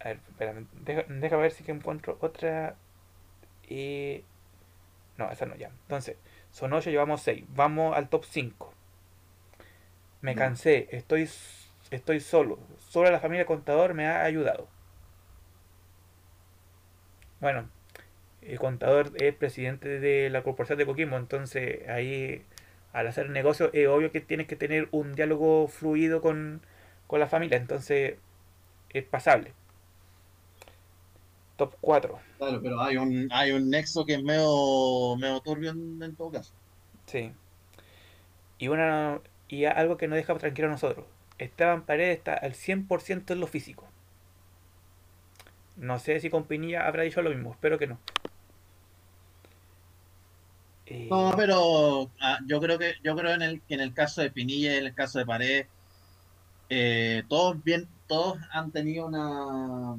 a ver, espérame, deja, ver si que encuentro otra. y no, esa no, ya. Entonces, son 8, llevamos 6. Vamos al top 5. Me cansé, estoy, estoy solo. Solo la familia contador me ha ayudado. Bueno, el contador es presidente de la corporación de Coquimbo, entonces ahí al hacer negocio es obvio que tienes que tener un diálogo fluido con, con la familia, entonces es pasable. Top 4. Claro, pero hay un, hay un nexo que es medio, medio turbio en, todo caso. Sí. Y, una, y algo que nos deja tranquilo a nosotros. Esteban Paredes está al 100% en lo físico. No sé si con Pinilla habrá dicho lo mismo, espero que no. Eh, no, pero ah, yo creo que yo creo en el, que en el caso de Pinilla y en el caso de Paredes, eh, todos bien, todos han tenido una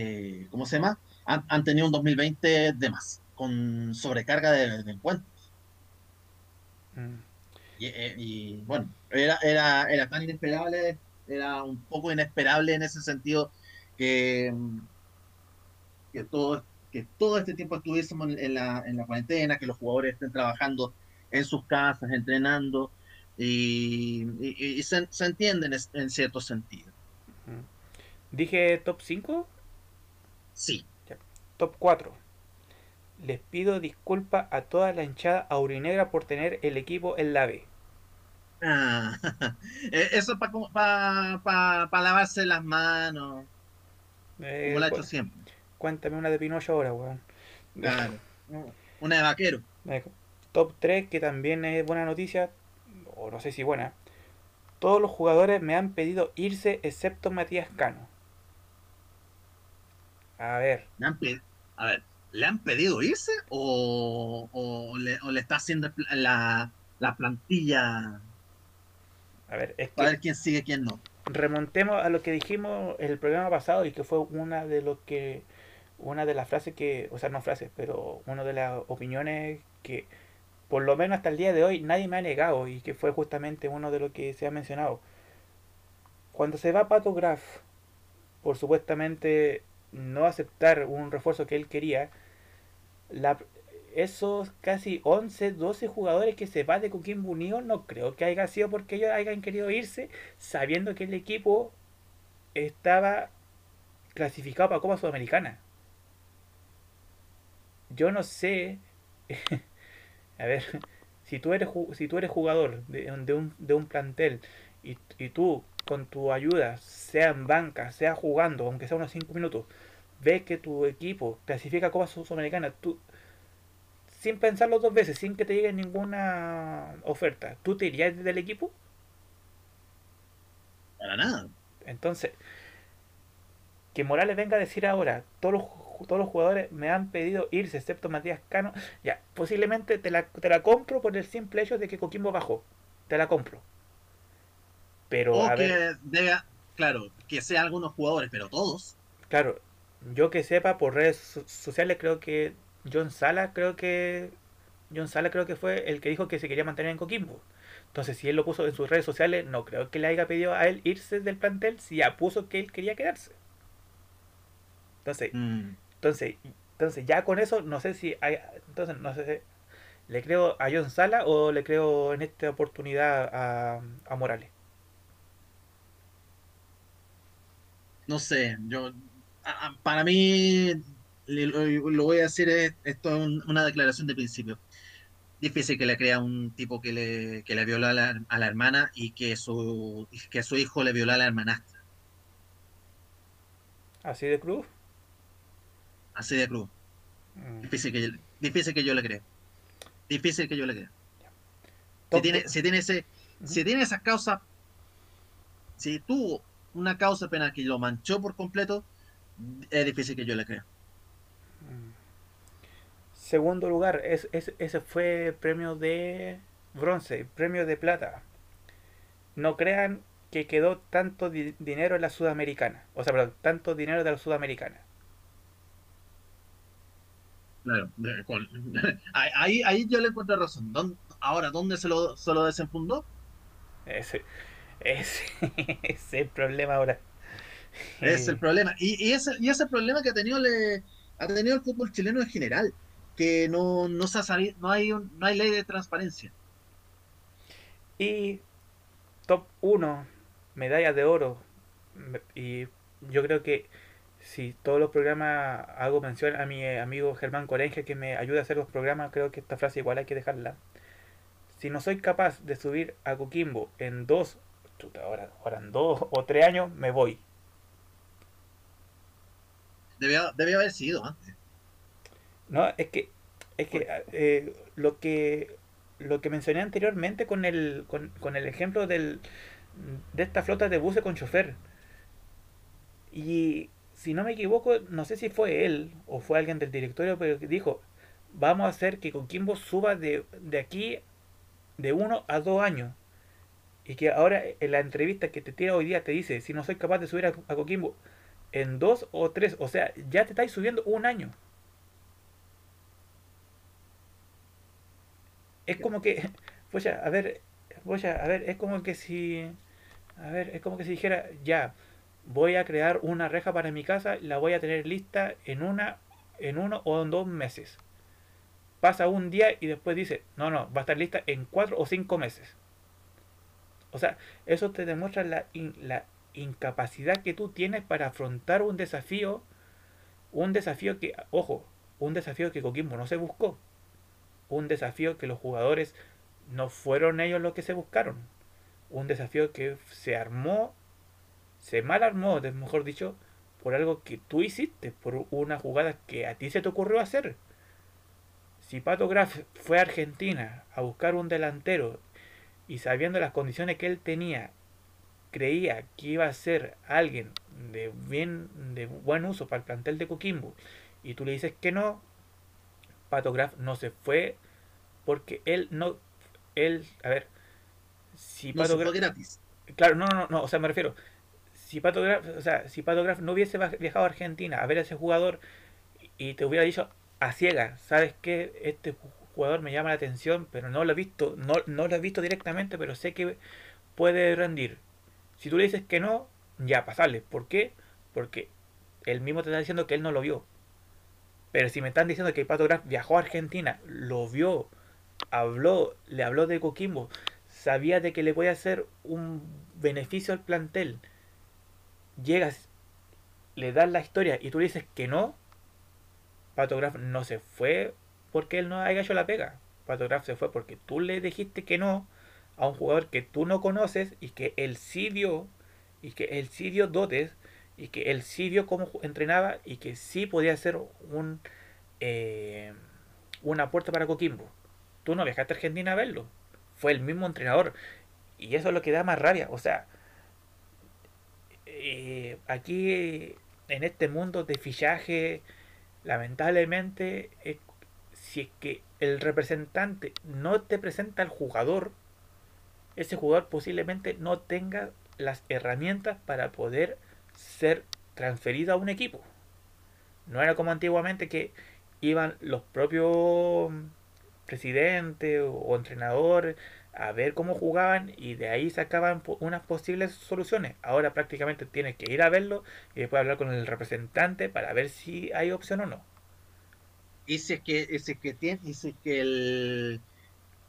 eh, ¿cómo se llama? Han, tenido un 2020 de más, con sobrecarga de, encuentros. Mm. Eh, y, bueno, era, era, era tan inesperable, era un poco inesperable en ese sentido que, que, todo, que todo este tiempo estuviésemos en la, en la cuarentena, que los jugadores estén trabajando en sus casas, entrenando, y, y, se, se, entiende en, cierto sentido. ¿Dije top 5? Sí. Top 4. Les pido disculpas a toda la hinchada aurinegra por tener el equipo en la B. Ah, eh, eso es para pa, lavarse las manos. Eh, como lo ha hecho siempre. Cuéntame una de Pinocho ahora, weón. Claro. Una de vaquero. Top 3, que también es buena noticia, o no sé si buena. Todos los jugadores me han pedido irse excepto Matías Cano. A ver. a ver, ¿le han pedido irse o, o, le, o le, está haciendo la, la plantilla a ver, es Para ver quién sigue, quién no. Remontemos a lo que dijimos el programa pasado y que fue una de los que una de las frases que, o sea, no frases, pero una de las opiniones que por lo menos hasta el día de hoy nadie me ha negado y que fue justamente uno de los que se ha mencionado. Cuando se va Pato Graf por supuestamente no aceptar un refuerzo que él quería, la, esos casi 11, 12 jugadores que se van de Coquimbo Unido, no creo que haya sido porque ellos hayan querido irse sabiendo que el equipo estaba clasificado para Copa Sudamericana. Yo no sé, a ver, si tú eres, si tú eres jugador de, un, de un plantel y, y tú con tu ayuda, sea en banca, sea jugando, aunque sea unos 5 minutos, ves que tu equipo clasifica a Copa Sudamericana, tú sin pensarlo dos veces, sin que te llegue ninguna oferta, ¿tú te irías del equipo? Para nada. Entonces, que Morales venga a decir ahora, todos los, todos los jugadores me han pedido irse, excepto Matías Cano, ya, posiblemente te la, te la compro por el simple hecho de que Coquimbo bajó. Te la compro. Pero o que claro, que sean algunos jugadores, pero todos. Claro, yo que sepa por redes sociales creo que John Sala creo que John Sala creo que fue el que dijo que se quería mantener en Coquimbo. Entonces, si él lo puso en sus redes sociales, no creo que le haya pedido a él irse del plantel si ya puso que él quería quedarse. Entonces, mm. entonces, entonces ya con eso no sé si hay, entonces no sé le creo a John Sala o le creo en esta oportunidad a, a Morales. No sé, yo para mí lo, voy a decir, esto es una declaración de principio. Difícil que le crea un tipo que le, que le violó a la, a la, hermana y que su, que su hijo le violó a la hermanastra. ¿Así de cruz? Así de cruz. Mm. Difícil, que, difícil que yo le crea. Difícil que yo le crea. Si tiene, si tiene, ese, si tiene esa causa, si tuvo una causa penal que lo manchó por completo, es difícil que yo le crea. Segundo lugar, es, ese fue premio de bronce, premio de plata. No crean que quedó tanto dinero en la sudamericana. O sea, perdón, tanto dinero de la sudamericana. Claro, ahí, ahí yo le encuentro razón. ahora, ¿dónde se lo, se lo desenfundó? Ese, ese, es el problema ahora. Es el problema. Y, y, ese, y ese problema que ha tenido, le, ha tenido el fútbol chileno en general que no, no, se ha no, hay, no hay ley de transparencia. Y top 1, medalla de oro. Y yo creo que si todos los programas hago mención a mi amigo Germán Corenge que me ayuda a hacer los programas, creo que esta frase igual hay que dejarla. Si no soy capaz de subir a Coquimbo en dos, ahora, ahora en dos o tres años, me voy. Debía, debía haber sido antes. No, es que, es que eh, lo que lo que mencioné anteriormente con el, con, el ejemplo del, de esta flota de buses con chofer. Y si no me equivoco, no sé si fue él o fue alguien del directorio, pero dijo, vamos a hacer que Coquimbo suba de, de aquí de uno a dos años. Y que ahora en la entrevista que te tira hoy día te dice, si no soy capaz de subir a, a Coquimbo en dos o tres, o sea, ya te estáis subiendo un año. es como que Pues ya, a ver, voy a, a ver, es como que si, a ver, es como que si dijera, ya, voy a crear una reja para mi casa, la voy a tener lista en una, en uno o en dos meses. Pasa un día y después dice, no, no, va a estar lista en cuatro o cinco meses. O sea, eso te demuestra la, la incapacidad que tú tienes para afrontar un desafío, un desafío que, ojo, un desafío que Coquimbo no se buscó, un desafío que los jugadores no fueron ellos los que se buscaron, un desafío que se armó, se mal armó, mejor dicho, por algo que tú hiciste, por una jugada que a ti se te ocurrió hacer. Si Pato Graf fue a Argentina a buscar un delantero y sabiendo las condiciones que él tenía, creía que iba a ser alguien de bien de buen uso para el plantel de Coquimbo y tú le dices que no, Pato Graf no se fue porque él no él, a ver, si Pato Graf gratis. Claro, no, no, no, o sea, me refiero si Pato Graf, o sea, si Pato Graf no hubiese viajado a Argentina a ver a ese jugador y te hubiera dicho a ciega, ¿sabes qué? Este jugador me llama la atención, pero no lo he visto, no, no lo he visto directamente, pero sé que puede rendir. Si tú le dices que no, ya pasarle. ¿Por qué? Porque él mismo te está diciendo que él no lo vio. Pero si me están diciendo que Pato Graf viajó a Argentina, lo vio, habló, le habló de Coquimbo, sabía de que le voy a hacer un beneficio al plantel, llegas, le das la historia y tú le dices que no, Pato Graf no se fue porque él no haya hecho la pega. Pato Graf se fue porque tú le dijiste que no a un jugador que tú no conoces y que él sí vio y que él sí dio dotes y que él sí vio cómo entrenaba y que sí podía ser un eh, una puerta para Coquimbo. Tú no viajaste a Argentina a verlo. Fue el mismo entrenador. Y eso es lo que da más rabia. O sea, eh, aquí en este mundo de fichaje, lamentablemente, eh, si es que el representante no te presenta al jugador, ese jugador posiblemente no tenga las herramientas para poder ser transferido a un equipo. No era como antiguamente que iban los propios presidentes o entrenadores a ver cómo jugaban y de ahí sacaban unas posibles soluciones. Ahora prácticamente tienes que ir a verlo y después hablar con el representante para ver si hay opción o no. Y si es que, si que tiene, y si es que el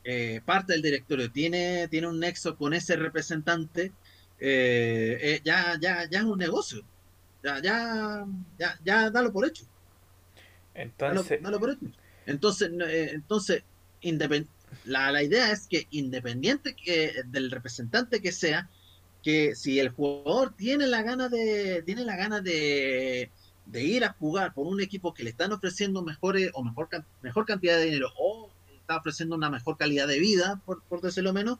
eh, parte del directorio tiene, tiene un nexo con ese representante, eh, eh, ya, ya, ya es un negocio. Ya, ya, ya, ya dalo por hecho. Entonces, dalo, por hecho. Entonces, entonces la, la, idea es que independiente que, del representante que sea, que si el jugador tiene la gana de, tiene la gana de, de ir a jugar por un equipo que le están ofreciendo mejores o mejor, mejor cantidad de dinero o está ofreciendo una mejor calidad de vida, por, por decirlo menos,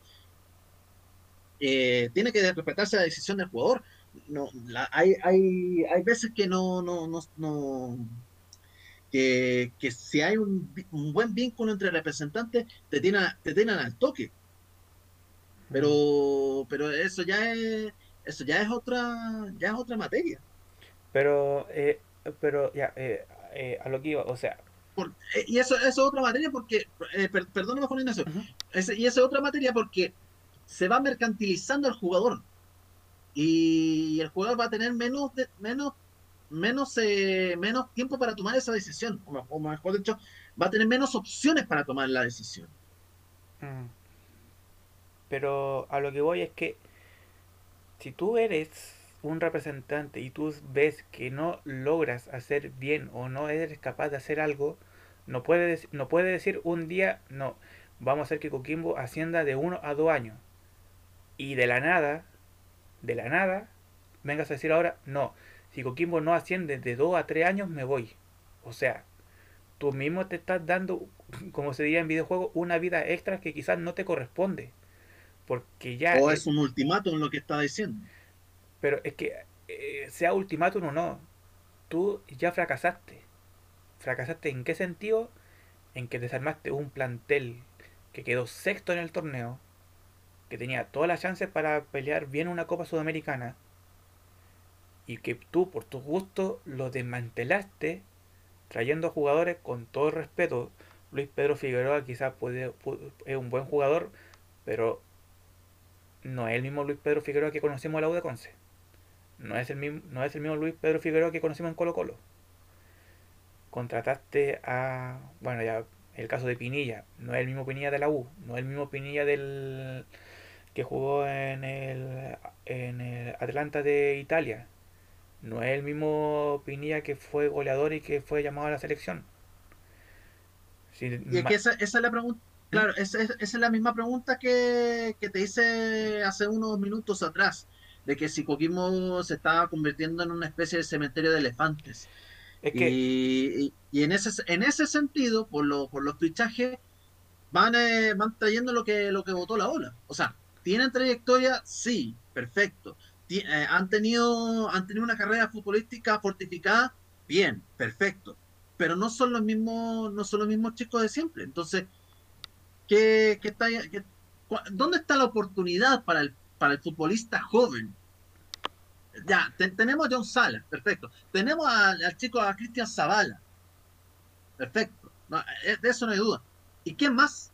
eh, tiene que respetarse la decisión del jugador. No, hay, hay, hay veces que no, no, no, que, que si hay un, un, buen vínculo entre representantes, te tienen, te tienen al toque. Pero, pero eso ya es, eso ya es otra, ya es otra materia. Pero, eh, pero ya, eh, eh, a lo que iba, o sea. y eso, eso es otra materia porque, per, perdóname Juan Ignacio, y esa es otra materia porque se va mercantilizando el jugador y el jugador va a tener menos, de, menos menos, eh, menos tiempo para tomar esa decisión, o mejor dicho, va a tener menos opciones para tomar la decisión. Mm. Pero a lo que voy es que si tú eres un representante y tú ves que no logras hacer bien o no eres capaz de hacer algo, no puedes no puede decir un día, no, vamos a hacer que Coquimbo ascienda de uno a dos años. Y de la nada, de la nada, vengas a decir ahora, no, si Coquimbo no asciende de 2 a 3 años, me voy. O sea, tú mismo te estás dando, como se diría en videojuegos, una vida extra que quizás no te corresponde. Porque ya... O es, un ultimátum lo que está diciendo. Pero es que, eh, sea ultimátum o no, tú ya fracasaste. ¿Fracasaste en qué sentido? En que desarmaste un plantel que quedó sexto en el torneo, que tenía todas las chances para pelear bien una Copa Sudamericana, y que tú por tu gusto lo desmantelaste trayendo jugadores con todo respeto. Luis Pedro Figueroa quizás puede, es un buen jugador, Pero no es el mismo Luis Pedro Figueroa que conocemos en la U. No es el mismo, no es el mismo Luis Pedro Figueroa que conocimos en Colo Colo. Contrataste a. Bueno, ya el caso de Pinilla. No es el mismo Pinilla de la U. No es el mismo Pinilla del que jugó en el, en el Atlanta de Italia. No es el mismo Pinilla que fue goleador y que fue llamado a la selección. y es que esa, esa es la pregunta Claro, esa, es la misma pregunta que, te hice hace unos minutos atrás, de que si Coquimbo se estaba convirtiendo en una especie de cementerio de elefantes. y, en ese en ese sentido, por, lo, por los fichajes, van, eh, van trayendo lo que, lo que votó la ola. O sea, ¿tienen trayectoria? Sí, perfecto. Eh, ¿Han, tenido, ¿Han tenido una carrera futbolística fortificada? Bien, perfecto. Pero no son los mismos, no son los mismos chicos de siempre. Entonces, ¿Qué, está, ¿Dónde está la oportunidad para el, para el futbolista joven? Ya, tenemos a John Sala, perfecto. Tenemos al chico, a Cristian Zavala. Perfecto. Eh, de eso no hay duda. ¿Y qué más?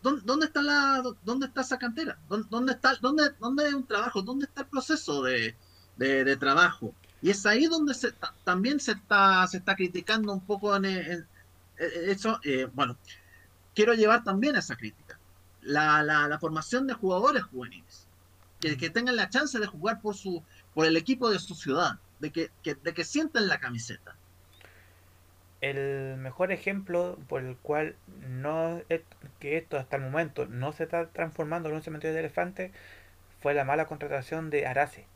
¿Dónde, está la, dónde está esa cantera? ¿Dónde, está, dónde, dónde hay un trabajo? ¿Dónde está el proceso de, trabajo? Y es ahí donde se, también se está, se está criticando un poco en, eso. Eh, bueno, quiero llevar también esa crítica. La, la, formación de jugadores juveniles. Que, que, tengan la chance de jugar por, su, por el equipo de su ciudad. De que, de que sientan la camiseta. El mejor ejemplo por el cual no que esto hasta el momento no se está transformando en un cementerio de elefantes fue la mala contratación de Arase.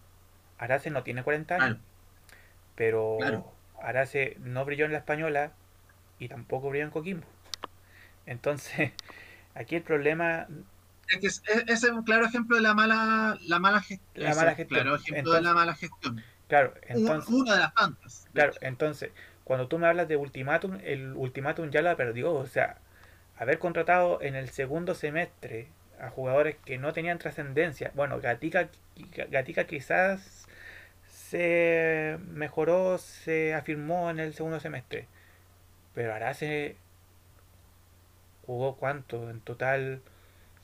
Arase no tiene 40 años, pero Arase no brilló en la española y tampoco brilló en Coquimbo. Entonces, aquí el problema... Es es, un claro ejemplo de la mala, la mala, gestión. La mala gestión. Claro ejemplo de la mala gestión. Claro, entonces... Una de las tantas. Claro, entonces, cuando tú me hablas de ultimátum, el ultimátum ya lo perdió. O sea, haber contratado en el segundo semestre a jugadores que no tenían trascendencia. Bueno, Gatica, Gatica quizás se mejoró, se afirmó en el segundo semestre. Pero Arase jugó cuánto, en total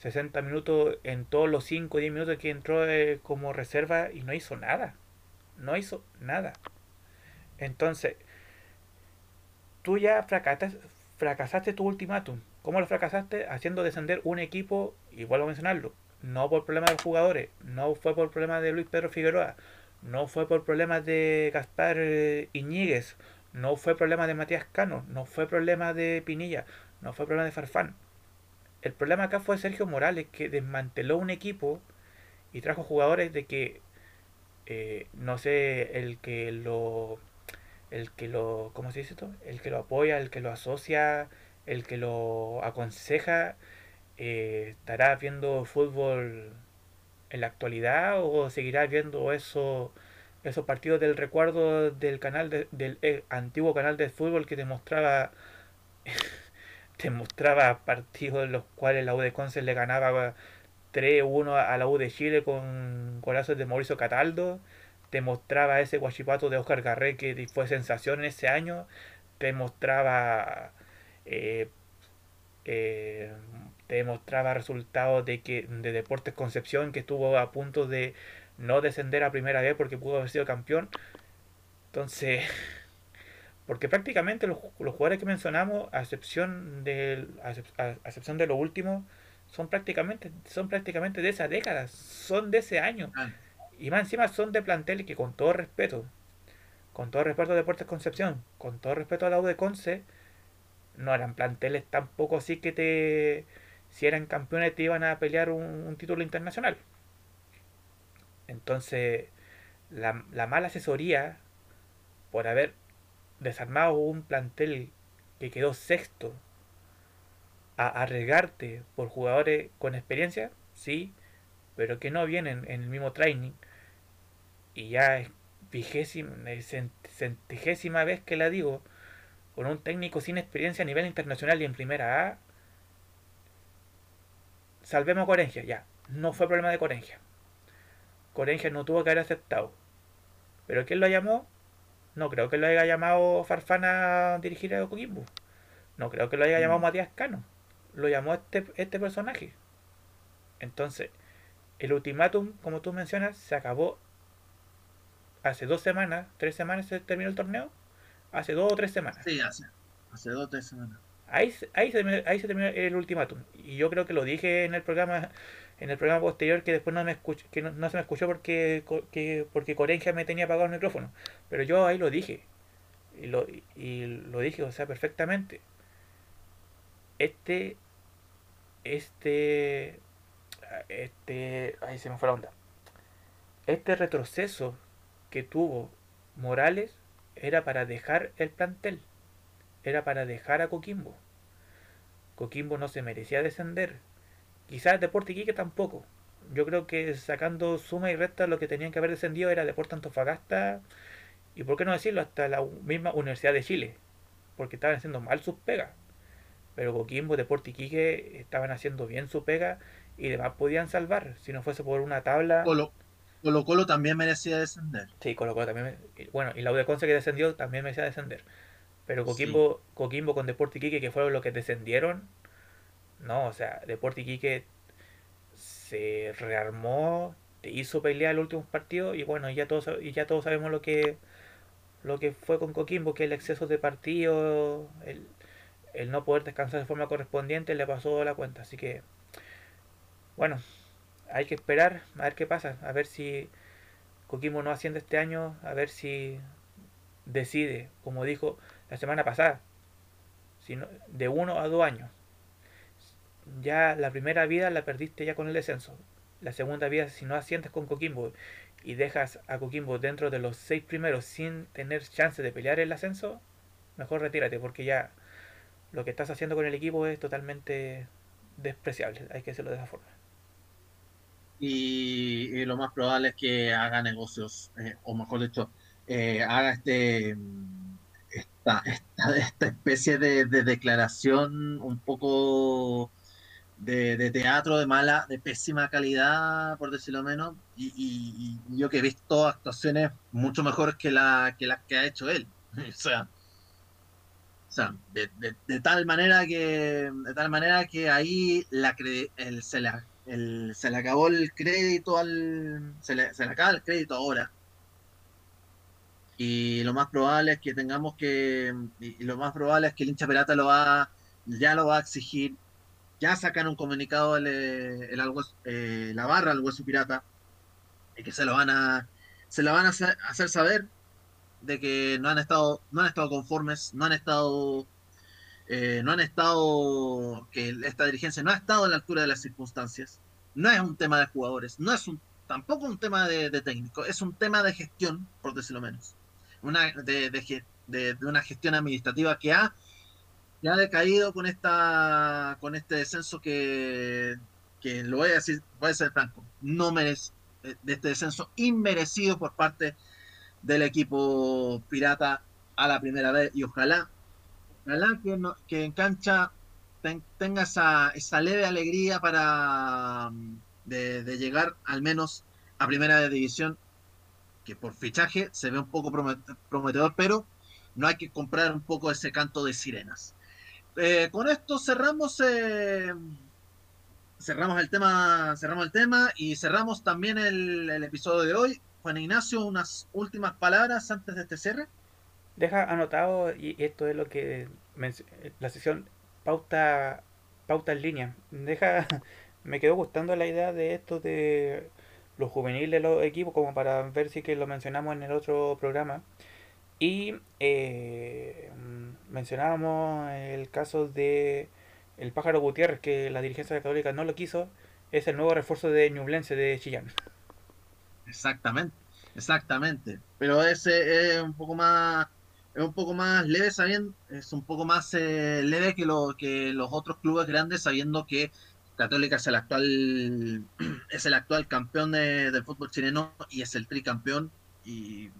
60 minutos en todos los 5 o 10 minutos que entró eh, como reserva y no hizo nada. No hizo nada. Entonces, tú ya fracasaste, tu ultimátum. ¿Cómo lo fracasaste? Haciendo descender un equipo, y vuelvo a mencionarlo, no por problemas de los jugadores, no fue por problemas de Luis Pedro Figueroa, no fue por problemas de Gaspar eh, Iñiguez, no fue problema de Matías Cano, no fue problema de Pinilla, no fue problema de Farfán. El problema acá fue Sergio Morales que desmanteló un equipo y trajo jugadores de que, eh, no sé, el que lo, el que lo, ¿cómo se dice esto? El que lo apoya, el que lo asocia, el que lo aconseja, eh, estará viendo fútbol en la actualidad o seguirá viendo eso, esos partidos del recuerdo del canal del eh, antiguo canal de fútbol que demostraba te mostraba partidos en los cuales la U de Conce le ganaba 3-1 a la U de Chile con golazos de Mauricio Cataldo. Te mostraba ese guachipato de Oscar Garré que fue sensación en ese año. Te mostraba. Eh, eh, te mostraba resultados de que de Deportes Concepción que estuvo a punto de no descender a primera vez porque pudo haber sido campeón. Entonces. Porque prácticamente los, jugadores que mencionamos, a excepción, de, a, excepción de lo último, son prácticamente, son prácticamente de esa década, son de ese año. Ah. Y más encima son de planteles que con todo respeto, con todo respeto a Deportes Concepción, con todo respeto a la U de Conce, no eran planteles tampoco así que te, si eran campeones te iban a pelear un, título internacional. Entonces, la, la mala asesoría por haber desarmado un plantel que quedó sexto a arriesgarte por jugadores con experiencia, sí, pero que no vienen en el mismo training y ya es vigésima, centigésima vez que la digo, con un técnico sin experiencia a nivel internacional y en primera A, salvemos a Corengia, ya, no fue problema de Corengia. Corengia no tuvo que haber aceptado. Pero ¿quién lo llamó? No creo que lo haya llamado Farfana a dirigir a Coquimbo. No creo que lo haya llamado mm. Matías Cano. Lo llamó este, este personaje. Entonces, el ultimátum, como tú mencionas, se acabó hace dos semanas, tres semanas se terminó el torneo. Hace dos o tres semanas. Sí, hace, hace dos o tres semanas. Ahí, ahí, se, ahí se terminó el ultimátum. Y yo creo que lo dije en el programa en el programa posterior que después no me escuché, que no, se me escuchó porque que, porque Corenja me tenía apagado el micrófono. Pero yo ahí lo dije. Y lo, y lo dije, o sea, perfectamente. Este este este ahí se me fue la onda. Este retroceso que tuvo Morales era para dejar el plantel. Era para dejar a Coquimbo. Coquimbo no se merecía descender Quizás Deporte Iquique tampoco. Yo creo que sacando suma y resta lo que tenían que haber descendido era Deporte Antofagasta y por qué no decirlo hasta la misma Universidad de Chile, porque estaban haciendo mal sus pegas. Pero Coquimbo, Deporte Iquique estaban haciendo bien su pega y demás podían salvar si no fuese por una tabla. Colo Colo, Colo también merecía descender. Sí, Colo Colo también. Bueno, y la U de Conce que descendió también merecía descender. Pero Coquimbo, Coquimbo con Deporte Iquique, que fueron los que descendieron, no, o sea, Deporte Iquique se rearmó, te hizo pelear el último partido y bueno, ya todos, y ya todos sabemos lo que lo que fue con Coquimbo, que el exceso de partido, el, el no poder descansar de forma correspondiente le pasó la cuenta. Así que, bueno, hay que esperar a ver qué pasa, a ver si Coquimbo no asciende este año, a ver si decide, como dijo la semana pasada, de uno a dos años ya la primera vida la perdiste ya con el descenso. La segunda vida, si no asciendes con Coquimbo y dejas a Coquimbo dentro de los seis primeros sin tener chance de pelear el ascenso, mejor retírate porque ya lo que estás haciendo con el equipo es totalmente despreciable. Hay que hacerlo de esa forma. Y, lo más probable es que haga negocios, eh, o mejor dicho, eh, haga este esta, esta, especie de declaración un poco de, teatro de mala, de pésima calidad, por decirlo menos, y, yo que he visto actuaciones mucho mejores que, la, que las que ha hecho él. o sea, de, tal manera que de tal manera que ahí la el, se, le, se le acabó el crédito al se le, se le acaba el crédito ahora y lo más probable es que tengamos que y, lo más probable es que el hincha pirata lo va ya lo va a exigir. Ya sacaron un comunicado el, eh, el, eh, la barra al hueso pirata y que se lo van a se lo van a hacer, saber de que no han estado no han estado conformes no han estado eh, no han estado que esta dirigencia no ha estado a la altura de las circunstancias. No es un tema de jugadores no es un tampoco un tema de, técnico es un tema de gestión por decirlo menos una de, una gestión administrativa que ha ya ha decaído con esta con este descenso que, que lo voy a decir, voy a ser franco, no merece eh, de este descenso inmerecido por parte del equipo pirata a la primera vez. Y ojalá ojalá que, que en cancha tenga esa, esa leve alegría para de, llegar al menos a primera división que por fichaje se ve un poco prometedor pero no hay que comprar un poco ese canto de sirenas. Eh, con esto cerramos eh, cerramos el tema cerramos el tema y cerramos también el, episodio de hoy. Juan Ignacio unas últimas palabras antes de este cierre. Deja anotado y esto es lo que la sesión pauta pauta en línea. Deja me quedó gustando la idea de esto de los juveniles de los equipos como para ver si que lo mencionamos en el otro programa y eh, mencionábamos el caso de el pájaro Gutiérrez, que la dirigencia católica no lo quiso, es el nuevo refuerzo de Ñublense de Chillán. Exactamente, exactamente. Pero ese es un poco más es un poco más leve sabiendo, es un poco más eh, leve que lo que los otros clubes grandes sabiendo que Católica es el actual es el actual campeón de, del fútbol chileno y es el tricampeón y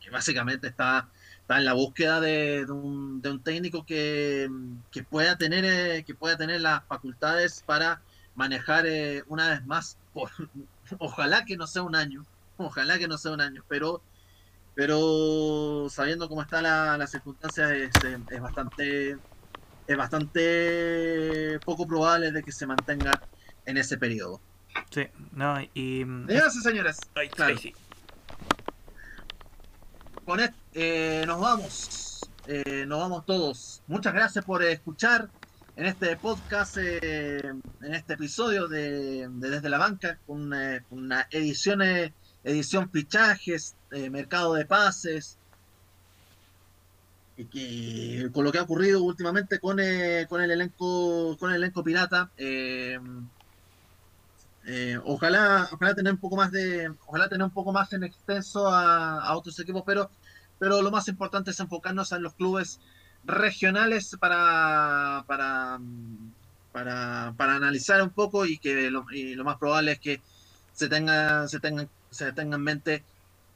que básicamente está, está en la búsqueda de, un, de un, técnico que, que pueda tener eh, que pueda tener las facultades para manejar eh, una vez más ojalá que no sea un año ojalá que no sea un año pero pero sabiendo cómo está la, la circunstancia es, es, bastante es bastante poco probable de que se mantenga en ese periodo. Sí, no, y. Señoras y señores, claro. Con esto, eh, nos vamos. Eh, nos vamos todos. Muchas gracias por escuchar en este podcast, eh, en este episodio de, Desde la Banca, con una, edición, edición fichajes, mercado de pases, que, con lo que ha ocurrido últimamente con, con el elenco con el elenco pirata. Eh, ojalá, ojalá tener un poco más de, ojalá tener un poco más en extenso a, otros equipos, pero, pero lo más importante es enfocarnos en los clubes regionales para, para, para, para analizar un poco y que lo, más probable es que se tenga, se tenga, se tenga en mente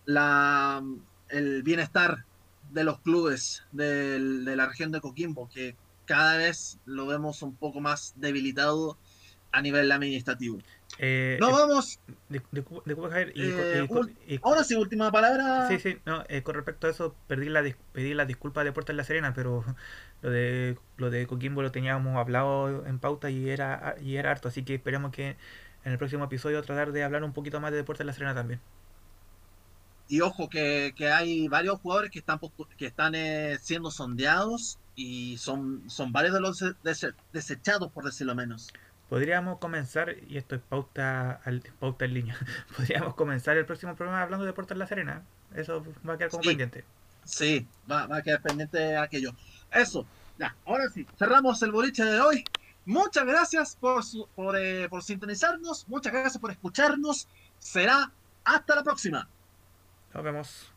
la, el bienestar de los clubes de la región de Coquimbo, que cada vez lo vemos un poco más debilitado a nivel administrativo. Eh, no vamos. ahora sí, última palabra. Sí, sí, no, eh, con respecto a eso, perdí la, pedí la disculpa de Puerto de la Serena, pero lo de lo de Coquimbo lo teníamos hablado en pauta y era y era harto, así que esperemos que en el próximo episodio tratar de hablar un poquito más de Deportes de la Serena también. Y ojo que, hay varios jugadores que están que están eh, siendo sondeados y son, son varios de los desechados, por decirlo menos. Podríamos comenzar, y esto es pauta, pauta en línea, podríamos comenzar el próximo programa hablando de Deportes La Serena. Eso va a quedar como pendiente. Sí, va, a quedar pendiente aquello. Eso, ya, ahora sí, cerramos el boliche de hoy. Muchas gracias por, por, eh, por sintonizarnos, muchas gracias por escucharnos. Será hasta la próxima. Nos vemos.